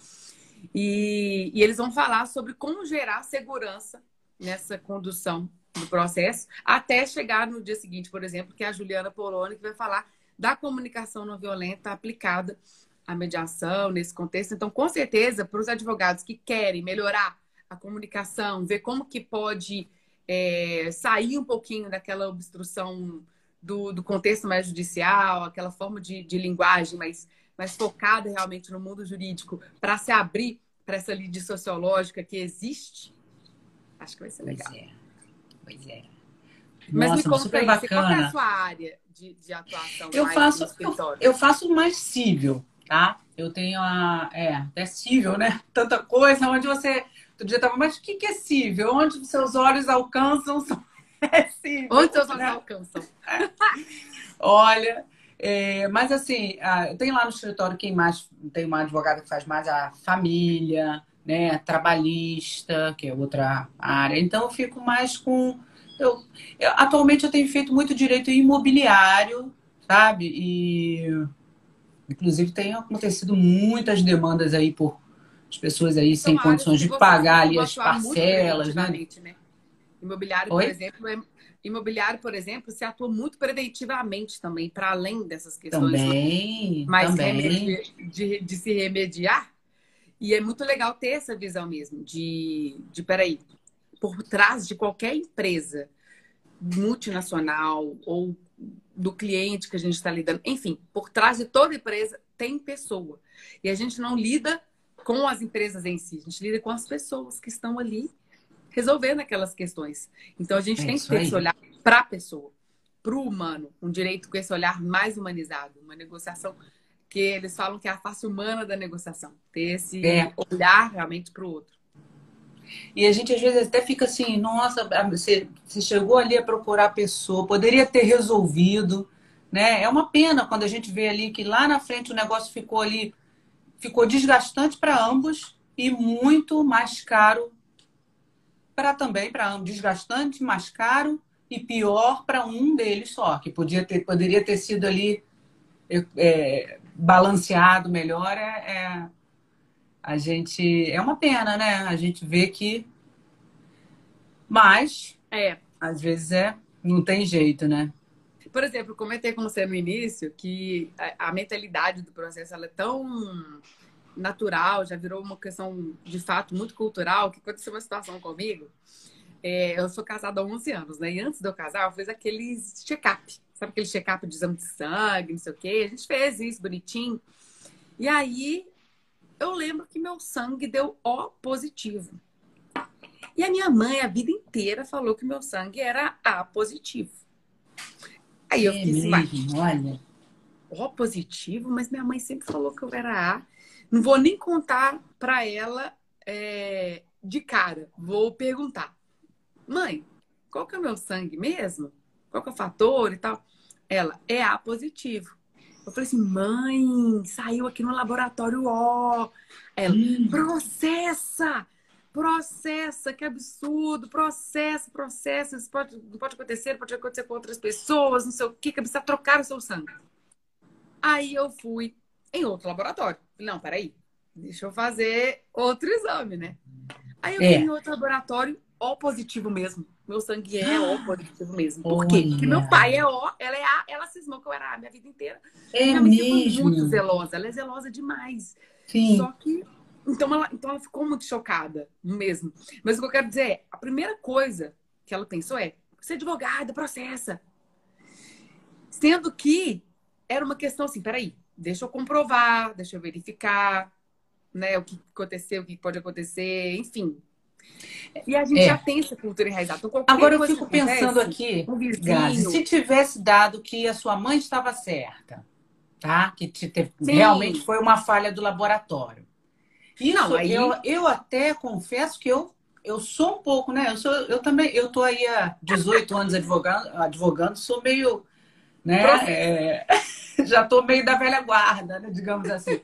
E, e eles vão falar sobre como gerar segurança nessa condução do processo, até chegar no dia seguinte, por exemplo, que é a Juliana Poloni, que vai falar da comunicação não violenta aplicada à mediação nesse contexto. Então, com certeza, para os advogados que querem melhorar a comunicação, ver como que pode é, sair um pouquinho daquela obstrução do, do, contexto mais judicial, aquela forma de, de linguagem mais, mais focada realmente no mundo jurídico, para se abrir para essa lide sociológica que existe, acho que vai ser legal. Pois é. Mas Nossa, me conta super aí, bacana. qual é a sua área de, de atuação eu faço, eu, eu, faço mais cível, tá? Eu tenho a... É, até cível, né? Tanta coisa, onde você... Outro dia tava, mas o que, que é cível? Onde seus olhos alcançam é cível. Onde seus olhos né? alcançam? Olha... É, mas assim, eu tenho lá no escritório quem mais tem uma advogada que faz mais a família, né, trabalhista, que é outra área. Então eu fico mais com eu, eu, atualmente eu tenho feito muito direito imobiliário, sabe? E inclusive tem acontecido muitas demandas aí por as pessoas aí sem condições de pagar ali as parcelas, né? né? Imobiliário, Oi? por exemplo, é imobiliário, por exemplo, se atua muito preventivamente também, para além dessas questões também, mais também. De, de, se remediar. E é muito legal ter essa visão mesmo de, de peraí, por trás de qualquer empresa multinacional ou do cliente que a gente está lidando, enfim, por trás de toda empresa tem pessoa. E a gente não lida com as empresas em si, a gente lida com as pessoas que estão ali resolvendo aquelas questões. Então a gente é tem que ter aí. esse olhar para a pessoa, para o humano, um direito com esse olhar mais humanizado, uma negociação que eles falam que é a face humana da negociação, ter esse é. olhar realmente para o outro. E a gente às vezes até fica assim, nossa, você, você chegou ali a procurar a pessoa, poderia ter resolvido, né? É uma pena quando a gente vê ali que lá na frente o negócio ficou ali, ficou desgastante para ambos e muito mais caro para também para ambos, desgastante, mais caro e pior para um deles só, que podia ter, poderia ter sido ali é, balanceado melhor, é, é, a gente. É uma pena, né? A gente vê que. Mas. É. Às vezes é. Não tem jeito, né? Por exemplo, comentei com você no início que a, a mentalidade do processo ela é tão natural, já virou uma questão de fato muito cultural, que aconteceu uma situação comigo. É, eu sou casada há 11 anos, né? E antes de eu casar, eu fiz aqueles check-up. Sabe aquele check-up de exame de sangue, não sei o quê? A gente fez isso bonitinho. E aí, eu lembro que meu sangue deu O positivo. E a minha mãe, a vida inteira, falou que meu sangue era A positivo. Aí eu é fiz, mesmo, olha. O positivo, mas minha mãe sempre falou que eu era A. Não vou nem contar para ela é, de cara. Vou perguntar. Mãe, qual que é o meu sangue mesmo? Qual que é o fator e tal? Ela, é A positivo. Eu falei assim, mãe, saiu aqui no laboratório ó. Ela, hum. processa! Processa, que absurdo, processa, processa, isso pode, não pode acontecer, pode acontecer com outras pessoas, não sei o que, que precisa trocar o seu sangue. Aí eu fui em outro laboratório. Não, peraí, deixa eu fazer outro exame, né? Aí eu é. fui em outro laboratório, ó positivo mesmo. Meu sangue é O positivo mesmo. Por quê? Porque meu pai é O, ela é A, ela cismou que eu era A minha vida inteira. É minha mesmo? muito zelosa, ela é zelosa demais. Sim. Só que. Então ela, então ela ficou muito chocada mesmo. Mas o que eu quero dizer é: a primeira coisa que ela pensou é: você é advogada, processa. Sendo que era uma questão assim: peraí, deixa eu comprovar, deixa eu verificar, né, o que aconteceu, o que pode acontecer, enfim. E a gente é. já tem essa cultura enraizada. Então, Agora eu fico pensando aqui, um vizinho... Se tivesse dado que a sua mãe estava certa, tá? Que te, realmente foi uma falha do laboratório. Isso, Não, aí... eu, eu até confesso que eu, eu sou um pouco, né? Eu, sou, eu também, eu tô aí há 18 anos advogando, advogando sou meio, né? É, já tô meio da velha guarda, né? digamos assim.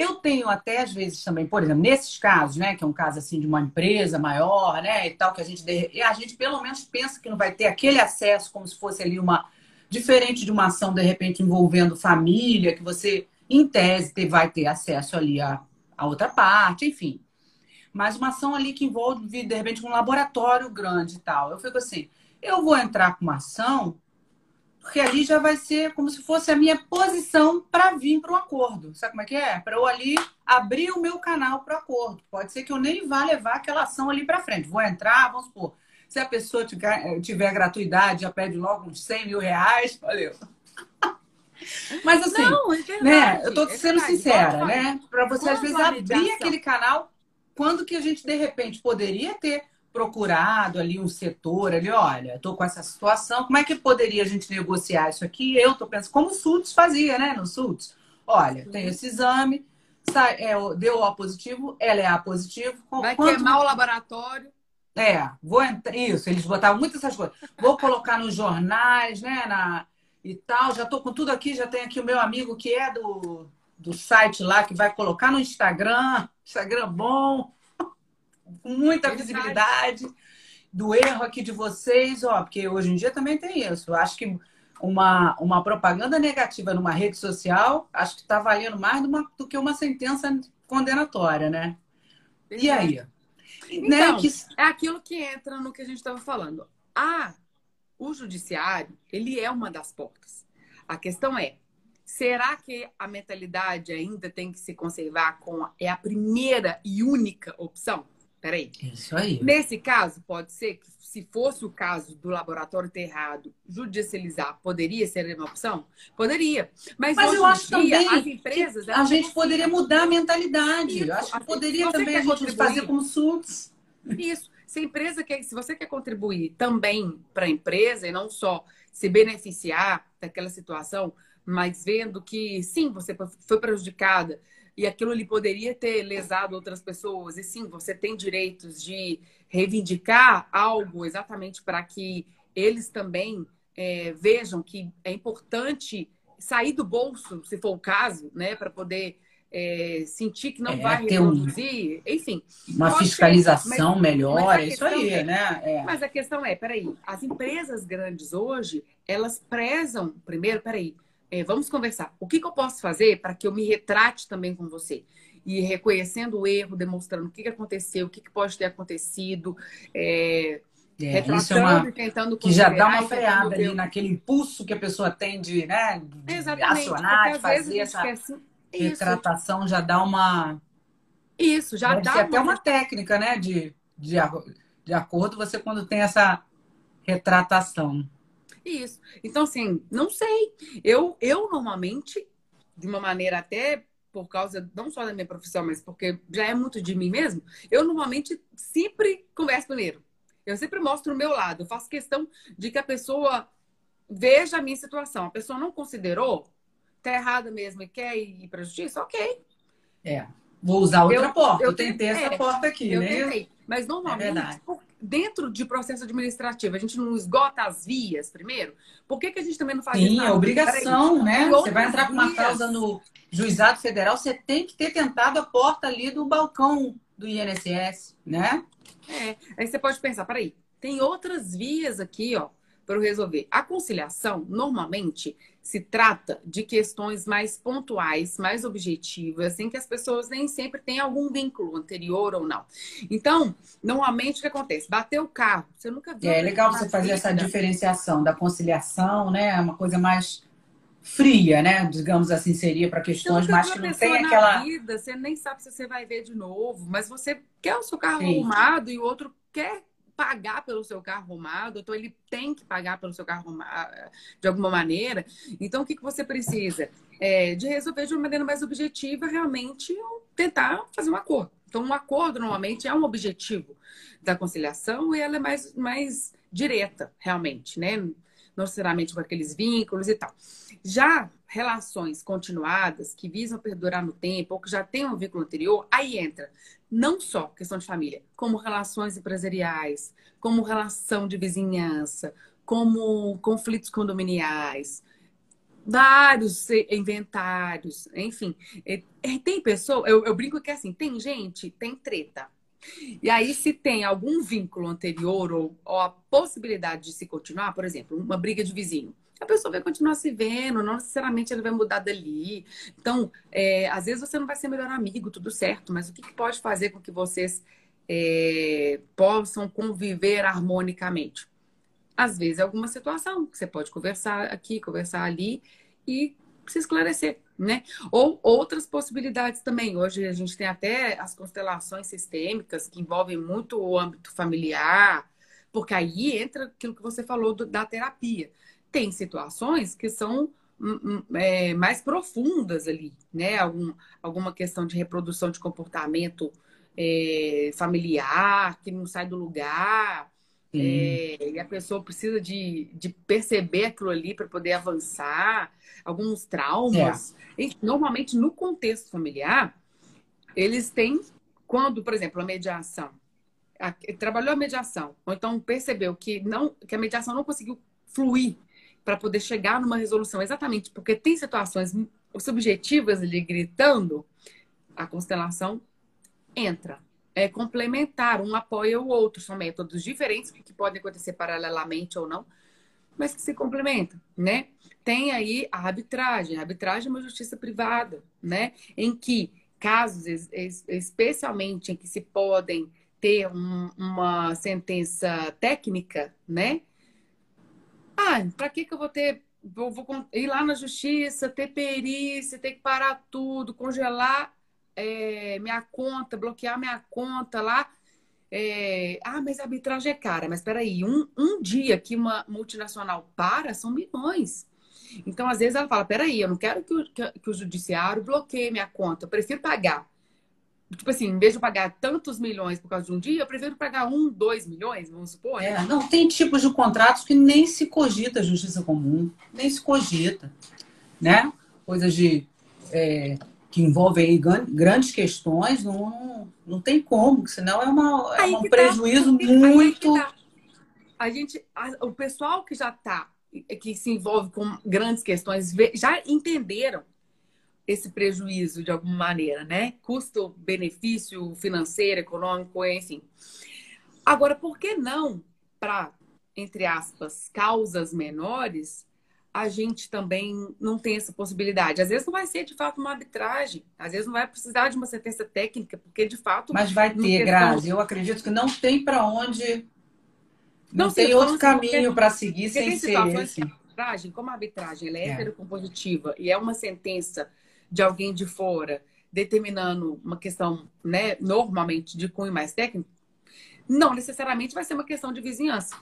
Eu tenho até, às vezes, também, por exemplo, nesses casos, né? Que é um caso assim de uma empresa maior, né? E tal, que a gente, a gente pelo menos pensa que não vai ter aquele acesso como se fosse ali uma Diferente de uma ação, de repente, envolvendo família, que você, em tese, vai ter acesso ali a outra parte, enfim. Mas uma ação ali que envolve, de repente, um laboratório grande e tal. Eu fico assim, eu vou entrar com uma ação, porque ali já vai ser como se fosse a minha posição para vir para um acordo. Sabe como é que é? Para eu ali abrir o meu canal para o acordo. Pode ser que eu nem vá levar aquela ação ali para frente. Vou entrar, vamos supor, se a pessoa tiver, tiver gratuidade, já pede logo uns 100 mil reais. Valeu. Mas assim, Não, é verdade, né? Eu tô é sendo sincera, né? Para você às vezes abrir aquele canal, quando que a gente de repente poderia ter procurado ali um setor ali, olha, estou com essa situação, como é que poderia a gente negociar isso aqui? Eu tô pensando, como o SUTS fazia, né? No SUTS. Olha, tem esse exame, sai, é, deu O positivo, ela é A positivo. Vai quanto... queimar o laboratório. É, vou entrar. Isso, eles botavam muitas essas coisas. Vou colocar nos jornais, né? Na, e tal. Já estou com tudo aqui, já tem aqui o meu amigo que é do, do site lá, que vai colocar no Instagram. Instagram bom, com muita visibilidade do erro aqui de vocês, ó, porque hoje em dia também tem isso. Eu acho que uma, uma propaganda negativa numa rede social, acho que está valendo mais do que uma sentença condenatória, né? E aí? Né, então, né? que... é aquilo que entra no que a gente estava falando. Ah, o judiciário, ele é uma das portas. A questão é, será que a mentalidade ainda tem que se conservar com a, é a primeira e única opção? Peraí. Isso aí. Nesse caso, pode ser que, se fosse o caso do laboratório ter errado, judicializar poderia ser uma opção? Poderia. Mas, Mas eu acho dia, também as empresas. a gente poderia mudar a mentalidade. Isso. Eu acho que poderia também a gente fazer como SUS. Isso. Se a empresa quer, se você quer contribuir também para a empresa e não só se beneficiar daquela situação, mas vendo que sim, você foi prejudicada e aquilo lhe poderia ter lesado outras pessoas. E sim, você tem direitos de reivindicar algo exatamente para que eles também é, vejam que é importante sair do bolso, se for o caso, né, para poder é, sentir que não é, vai reproduzir, um, enfim. Uma fiscalização mas, melhor, mas é isso aí, é, né? É. Mas a questão é, peraí, as empresas grandes hoje, elas prezam, primeiro, peraí, é, vamos conversar. O que, que eu posso fazer para que eu me retrate também com você? E reconhecendo o erro, demonstrando o que, que aconteceu, o que, que pode ter acontecido, é, é, retratando é uma, e tentando que já dá uma freada ali naquele impulso que a pessoa tem de, né, de Exatamente, acionar, de fazer essa assim, retratação, já dá uma isso já Deve dá uma... até uma técnica, né, de, de, de acordo você quando tem essa retratação. Isso. Então, assim, não sei. Eu, eu normalmente, de uma maneira até por causa não só da minha profissão, mas porque já é muito de mim mesmo, eu normalmente sempre converso primeiro. Eu sempre mostro o meu lado. Eu faço questão de que a pessoa veja a minha situação. A pessoa não considerou, tá errada mesmo e quer ir para a justiça, ok. É. Vou usar outra eu, porta. Eu, eu tentei essa é, porta aqui, eu né? Tentei. Mas normalmente, é dentro de processo administrativo, a gente não esgota as vias primeiro? Por que, que a gente também não faz Sim, isso? Sim, é obrigação, né? Você vai entrar com uma causa no juizado federal, você tem que ter tentado a porta ali do balcão do INSS, né? É, aí você pode pensar, peraí, tem outras vias aqui, ó, para eu resolver. A conciliação, normalmente, se trata de questões mais pontuais, mais objetivas, em que as pessoas nem sempre têm algum vínculo anterior ou não. Então, normalmente o que acontece? Bateu o carro, você nunca viu. É legal você fazer essa diferenciação da conciliação, né? É uma coisa mais fria, né? Digamos assim, seria para questões mais que não tem aquela. Vida, você nem sabe se você vai ver de novo, mas você quer o seu carro Sim. arrumado e o outro quer pagar pelo seu carro arrumado, ou ele tem que pagar pelo seu carro arrumado de alguma maneira. Então, o que, que você precisa? É, de resolver de uma maneira mais objetiva, realmente tentar fazer um acordo. Então, um acordo normalmente é um objetivo da conciliação e ela é mais, mais direta, realmente, né? Não necessariamente com aqueles vínculos e tal. Já relações continuadas que visam perdurar no tempo ou que já têm um vínculo anterior, aí entra não só questão de família, como relações empresariais, como relação de vizinhança, como conflitos condominiais, vários inventários, enfim. Tem pessoa, eu, eu brinco que é assim, tem gente, tem treta. E aí, se tem algum vínculo anterior ou, ou, a possibilidade de se continuar, por exemplo, uma briga de vizinho, a pessoa vai continuar se vendo, não necessariamente ele vai mudar dali. Então, é, às vezes você não vai ser melhor amigo, tudo certo, mas o que, que pode fazer com que vocês é, possam conviver harmonicamente? Às vezes é alguma situação que você pode conversar aqui, conversar ali e se esclarecer, né? Ou outras possibilidades também. Hoje a gente tem até as constelações sistêmicas que envolvem muito o âmbito familiar, porque aí entra aquilo que você falou do, da terapia. Tem situações que são hum, hum, é, mais profundas ali, né? Algum, alguma questão de reprodução de comportamento é, familiar que não sai do lugar é, e a pessoa precisa de, de perceber aquilo ali para poder avançar, alguns traumas. É. E, normalmente, no contexto familiar, eles têm, quando, por exemplo, a mediação, a, trabalhou a mediação, ou então percebeu que, não, que a mediação não conseguiu fluir para poder chegar numa resolução, exatamente porque tem situações subjetivas ali gritando, a constelação entra é, complementar, um apoia o outro. São métodos diferentes que podem acontecer paralelamente ou não, mas que se complementam, né? Tem aí a arbitragem. A arbitragem é uma justiça privada, né? Em que casos, especialmente em que se podem ter um, uma sentença técnica, né? Ah, para que, que eu vou ter vou, vou, ir lá na justiça, ter perícia, ter que parar tudo, congelar é, minha conta, bloquear minha conta lá. É, ah, mas a arbitragem é cara. Mas espera aí, um, um dia que uma multinacional para são milhões. Então, às vezes, ela fala: peraí, eu não quero que o, que, que o judiciário bloqueie minha conta, eu prefiro pagar. Tipo assim, em vez de pagar tantos milhões por causa de um dia, eu prefiro pagar um, dois milhões, vamos supor. Né? É, não, tem tipos de contratos que nem se cogita justiça comum, nem se cogita, né? Coisas de é, que envolvem grandes questões, não, não tem como, senão é, uma, é um tá. prejuízo tá, muito. Tá. A gente, a, o pessoal que já está, que se envolve com grandes questões, já entenderam esse prejuízo de alguma maneira, né? Custo-benefício financeiro, econômico, enfim. Agora, por que não para, entre aspas, causas menores, a gente também não tem essa possibilidade. Às vezes não vai ser de fato uma arbitragem, às vezes não vai precisar de uma sentença técnica, porque de fato. Mas vai ter. Grazi. Eu acredito que não tem para onde. Não, não tem outro caminho para seguir sem ser esse. Arbitragem, como a arbitragem ela é, é heterocompositiva e é uma sentença de alguém de fora determinando uma questão, né, normalmente de cunho mais técnico, não necessariamente vai ser uma questão de vizinhança.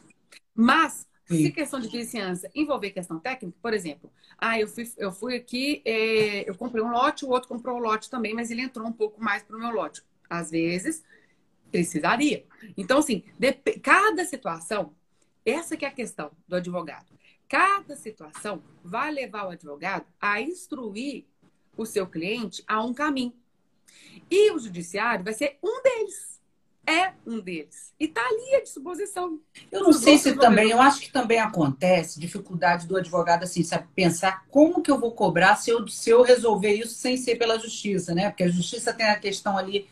Mas Sim. Se questão de vizinhança envolver questão técnica, por exemplo, ah, eu fui, eu fui aqui, é, eu comprei um lote, o outro comprou um lote também, mas ele entrou um pouco mais para o meu lote. Às vezes, precisaria. Então, assim, cada situação, essa que é a questão do advogado. Cada situação vai levar o advogado a instruir o seu cliente a um caminho. E o judiciário vai ser um deles é um deles. E está ali a disposição. Eu não sei se também, eu acho que também acontece dificuldade do advogado, assim, sabe, pensar como que eu vou cobrar se eu, se eu resolver isso sem ser pela justiça, né? Porque a justiça tem a questão ali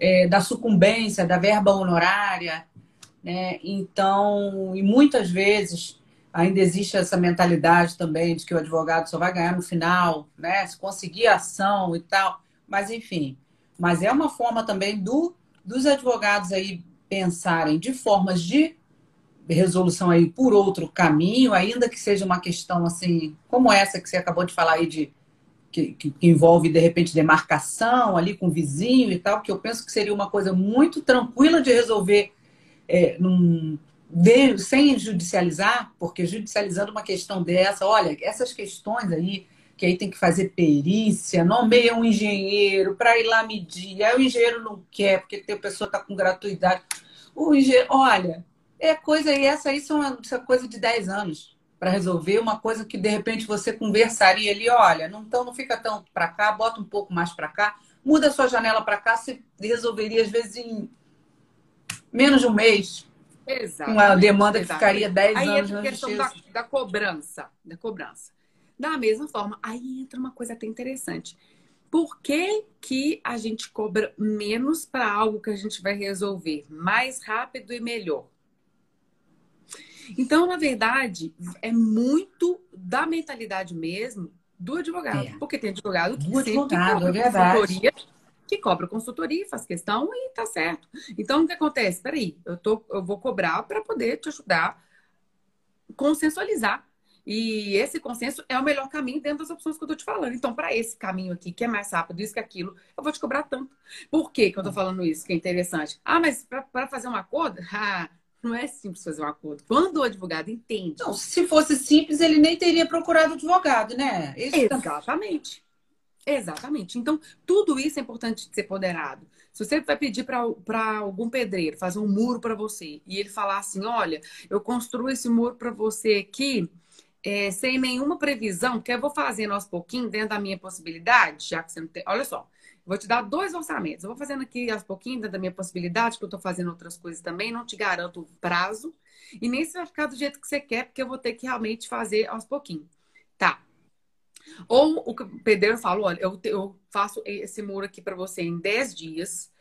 é, da sucumbência, da verba honorária, né? Então, e muitas vezes ainda existe essa mentalidade também de que o advogado só vai ganhar no final, né? Se conseguir ação e tal. Mas, enfim. Mas é uma forma também do dos advogados aí pensarem de formas de resolução aí por outro caminho, ainda que seja uma questão assim, como essa que você acabou de falar aí de que, que, que, envolve de repente demarcação ali com o vizinho e tal, que eu penso que seria uma coisa muito tranquila de resolver é, num, sem judicializar, porque judicializando uma questão dessa, olha, essas questões aí, que aí tem que fazer perícia, nomeia um engenheiro para ir lá medir, aí o engenheiro não quer, porque tem pessoa está com gratuidade. O engenheiro, olha, é coisa, e essa aí são essa coisa de 10 anos para resolver, uma coisa que de repente você conversaria ali, olha, não, então não fica tão para cá, bota um pouco mais para cá, muda sua janela para cá, você resolveria às vezes em menos de um mês, Exato. Uma demanda que ficaria 10 aí anos entra a questão da, da, cobrança. Da cobrança. Da mesma forma, aí entra uma coisa até interessante. Por que, que a gente cobra menos para algo que a gente vai resolver mais rápido e melhor? Então, na verdade, é muito da mentalidade mesmo do advogado. É. Porque tem advogado que do sempre advogado, é consultoria que cobra consultoria, faz questão e tá certo. Então, o que acontece? Peraí, eu, tô, eu vou cobrar para poder te ajudar consensualizar. E esse consenso é o melhor caminho dentro das opções que eu tô te falando. Então, para esse caminho aqui, que é mais rápido, isso que aquilo, eu vou te cobrar tanto. Por que, que eu tô falando isso? Que é interessante. Ah, mas para fazer um acordo? Ah, não é simples fazer um acordo. Quando o advogado entende. Não, se fosse simples, ele nem teria procurado advogado, né? Exatamente. Exatamente. Então, tudo isso é importante de ser ponderado. Se você vai pedir para algum pedreiro fazer um muro para você e ele falar assim: olha, eu construo esse muro para você aqui é, sem nenhuma previsão, porque eu vou fazendo aos pouquinhos dentro da minha possibilidade, já que você não tem. Olha só, vou te dar dois orçamentos. Eu vou fazendo aqui aos pouquinhos dentro da minha possibilidade, que eu estou fazendo outras coisas também, não te garanto o prazo. E nem se vai ficar do jeito que você quer, porque eu vou ter que realmente fazer aos pouquinhos. Tá, ou o pedreiro fala, olha, eu, eu faço esse muro aqui para você em 10 dias.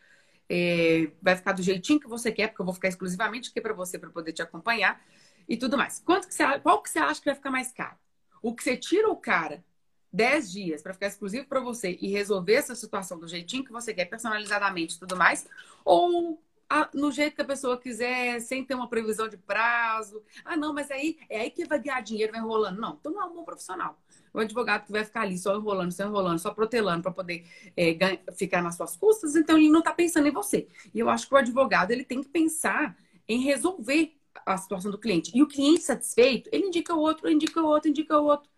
É, vai ficar do jeitinho que você quer, porque eu vou ficar exclusivamente aqui para você, para poder te acompanhar e tudo mais. Quanto que você, qual que você acha que vai ficar mais caro? O que você tira o cara 10 dias para ficar exclusivo para você e resolver essa situação do jeitinho que você quer, personalizadamente e tudo mais, ou a, no jeito que a pessoa quiser, sem ter uma previsão de prazo. Ah, não, mas aí é aí que vai ganhar dinheiro, vai enrolando. Não, então não um bom profissional o advogado que vai ficar ali só enrolando, só enrolando, só protelando para poder é, ficar nas suas custas, então ele não está pensando em você. E eu acho que o advogado ele tem que pensar em resolver a situação do cliente. E o cliente satisfeito, ele indica o outro, indica o outro, indica o outro.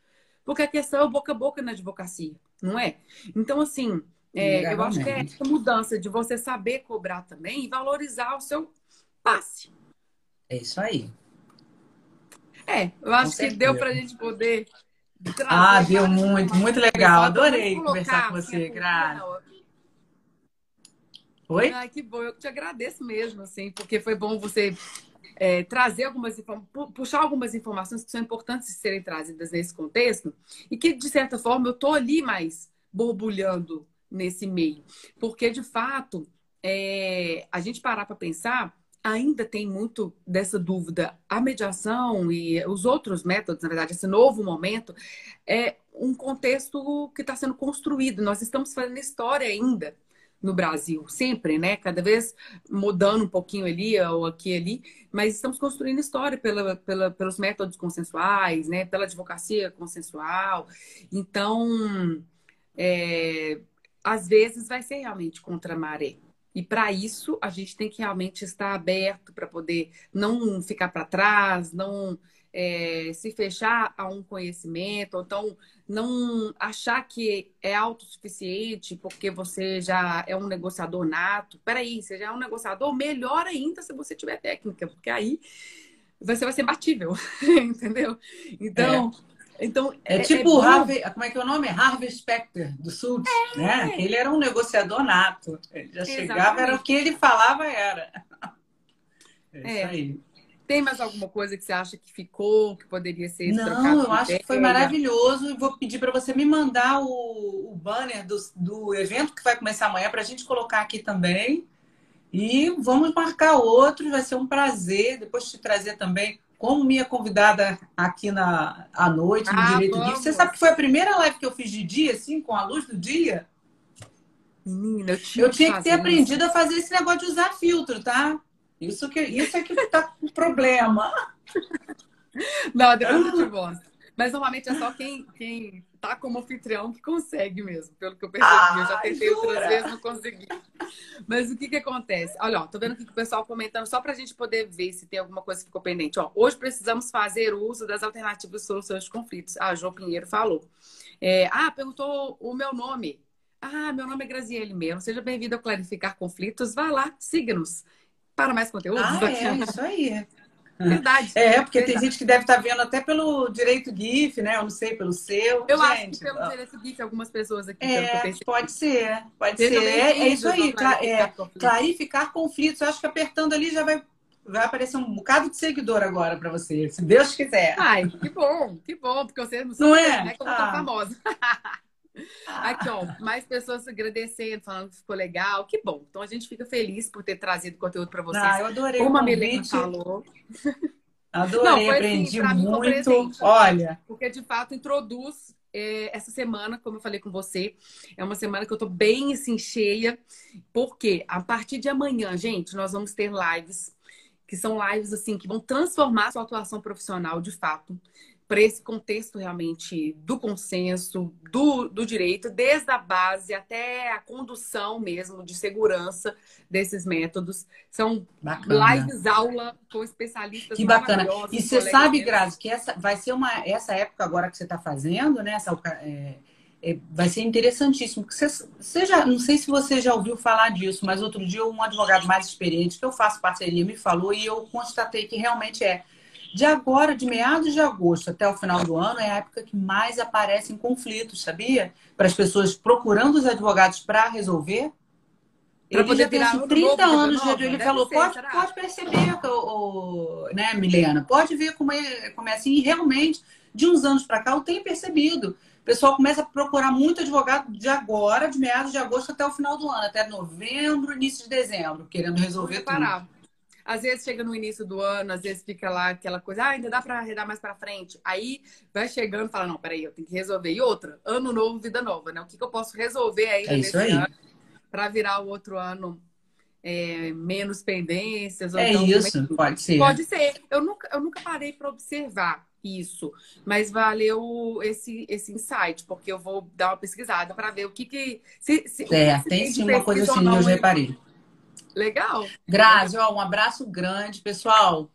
Porque a questão é o boca a boca na advocacia, não é? Então, assim, é, eu acho que é essa mudança de você saber cobrar também e valorizar o seu passe. É isso aí. É, eu acho que deu para a gente poder ah, deu muito, muito legal. Adorei conversar com você, Graça. Oi? Ai, que bom, eu te agradeço mesmo, assim, porque foi bom você é, trazer algumas puxar algumas informações que são importantes de serem trazidas nesse contexto e que, de certa forma, eu tô ali mais borbulhando nesse meio. Porque, de fato, é, a gente parar para pensar ainda tem muito dessa dúvida. A mediação e os outros métodos, na verdade, esse novo momento, é um contexto que está sendo construído. Nós estamos fazendo história ainda no Brasil, sempre, né? Cada vez mudando um pouquinho ali ou aqui ali, mas estamos construindo história pela, pela, pelos métodos consensuais, né? Pela advocacia consensual. Então, é, às vezes vai ser realmente contra a maré. E para isso, a gente tem que realmente estar aberto para poder não ficar para trás, não é, se fechar a um conhecimento, ou então não achar que é autossuficiente porque você já é um negociador nato. Peraí, você já é um negociador, melhor ainda se você tiver técnica, porque aí você vai ser batível, entendeu? Então. É. Então, é, é tipo é o Harvey, como é que é o nome? Harvey Specter, do Sul, é. né? Ele era um negociador nato. Ele já Exatamente. chegava, era o que ele falava, era. É, isso é. aí. Tem mais alguma coisa que você acha que ficou, que poderia ser Não, eu acho que foi maravilhoso. E vou pedir para você me mandar o, o banner do, do evento que vai começar amanhã para a gente colocar aqui também. E vamos marcar outro, vai ser um prazer. Depois te trazer também como minha convidada aqui na, à noite, no ah, Direito vamos. Você sabe que foi a primeira live que eu fiz de dia, assim, com a luz do dia? Menina, eu tinha, eu tinha que ter aprendido isso. a fazer esse negócio de usar filtro, tá? Isso, que, isso é que tá com problema. Não, depois eu te mostro. Mas normalmente é só quem, quem tá como anfitrião que consegue mesmo, pelo que eu percebi. Ah, eu já tentei jura? outras vezes, não consegui. Mas o que que acontece? Olha, ó, tô vendo aqui que o pessoal comentando, só pra gente poder ver se tem alguma coisa que ficou pendente. Ó, hoje precisamos fazer uso das alternativas de soluções de conflitos. Ah, João Pinheiro falou. É, ah, perguntou o meu nome. Ah, meu nome é Graziele mesmo. Seja bem-vindo ao Clarificar Conflitos. Vá lá, siga-nos. Para mais conteúdos. Ah, é, isso aí. Verdade. É, porque verdade. tem gente que deve estar vendo até pelo direito GIF, né? Eu não sei, pelo seu. Eu gente, acho que pelo ó. direito GIF, algumas pessoas aqui. É, pode ser, pode ser. É, é, isso aí, clarificar, é, clarificar conflitos. Eu acho que apertando ali já vai vai aparecer um bocado de seguidor agora para você, se Deus quiser. Ai, que bom, que bom, porque você não, não é? né? Como ah. famosa. Aqui, ó, mais pessoas agradecendo, falando que ficou legal. Que bom. Então a gente fica feliz por ter trazido conteúdo para vocês. Ah, eu adorei. Como a Milena falou. Adorei, Não, foi, aprendi assim, muito. Presente, Olha. Porque de fato introduz é, essa semana, como eu falei com você, é uma semana que eu tô bem assim cheia, porque a partir de amanhã, gente, nós vamos ter lives que são lives assim que vão transformar a sua atuação profissional de fato para esse contexto realmente do consenso, do, do direito, desde a base até a condução mesmo de segurança desses métodos. São bacana. lives aula com especialistas que bacana. E você sabe, Grazi, que essa vai ser uma essa época agora que você está fazendo, né? Essa, é, é, vai ser interessantíssimo. Porque você, você já, não sei se você já ouviu falar disso, mas outro dia um advogado mais experiente que eu faço parceria me falou e eu constatei que realmente é de agora, de meados de agosto até o final do ano, é a época que mais aparecem conflitos, sabia? Para as pessoas procurando os advogados para resolver. Para poder virar assim, 30 anos de advogado. Ele falou, ser, pode, pode perceber, o, o, né, Milena? Pode ver como é, como é assim. E realmente, de uns anos para cá, eu tenho percebido. O pessoal começa a procurar muito advogado de agora, de meados de agosto até o final do ano, até novembro, início de dezembro, querendo resolver tudo. Às vezes chega no início do ano, às vezes fica lá aquela coisa, ah, ainda dá para arredar mais para frente. Aí vai chegando e fala, não, peraí, eu tenho que resolver. E outra, ano novo, vida nova, né? O que, que eu posso resolver ainda é nesse aí. ano para virar o outro ano é, menos pendências? é então, isso, pode ser. Pode ser. Eu nunca, eu nunca parei para observar isso, mas valeu esse, esse insight, porque eu vou dar uma pesquisada para ver o que que... Se, se, é, se tem sim uma coisa assim, eu já reparei. Legal. Grazi, ó, um abraço grande, pessoal.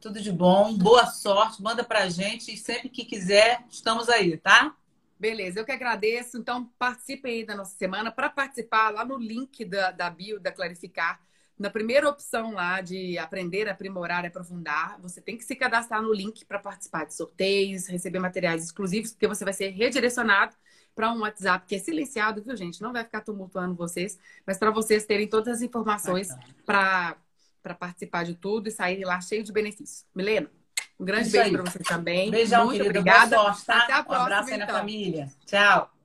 Tudo de bom, boa sorte, manda pra gente e sempre que quiser, estamos aí, tá? Beleza, eu que agradeço. Então, participem aí da nossa semana. Para participar, lá no link da, da bio da Clarificar, na primeira opção lá de aprender, aprimorar e aprofundar, você tem que se cadastrar no link para participar de sorteios, receber materiais exclusivos, porque você vai ser redirecionado para um WhatsApp que é silenciado, viu, gente? Não vai ficar tumultuando vocês, mas para vocês terem todas as informações para participar de tudo e saírem lá cheio de benefícios. Milena, um grande Isso beijo para você também. Beijão, Muito querida. obrigada. Sorte, tá? Até a próxima. Um abraço aí na então. família. Tchau.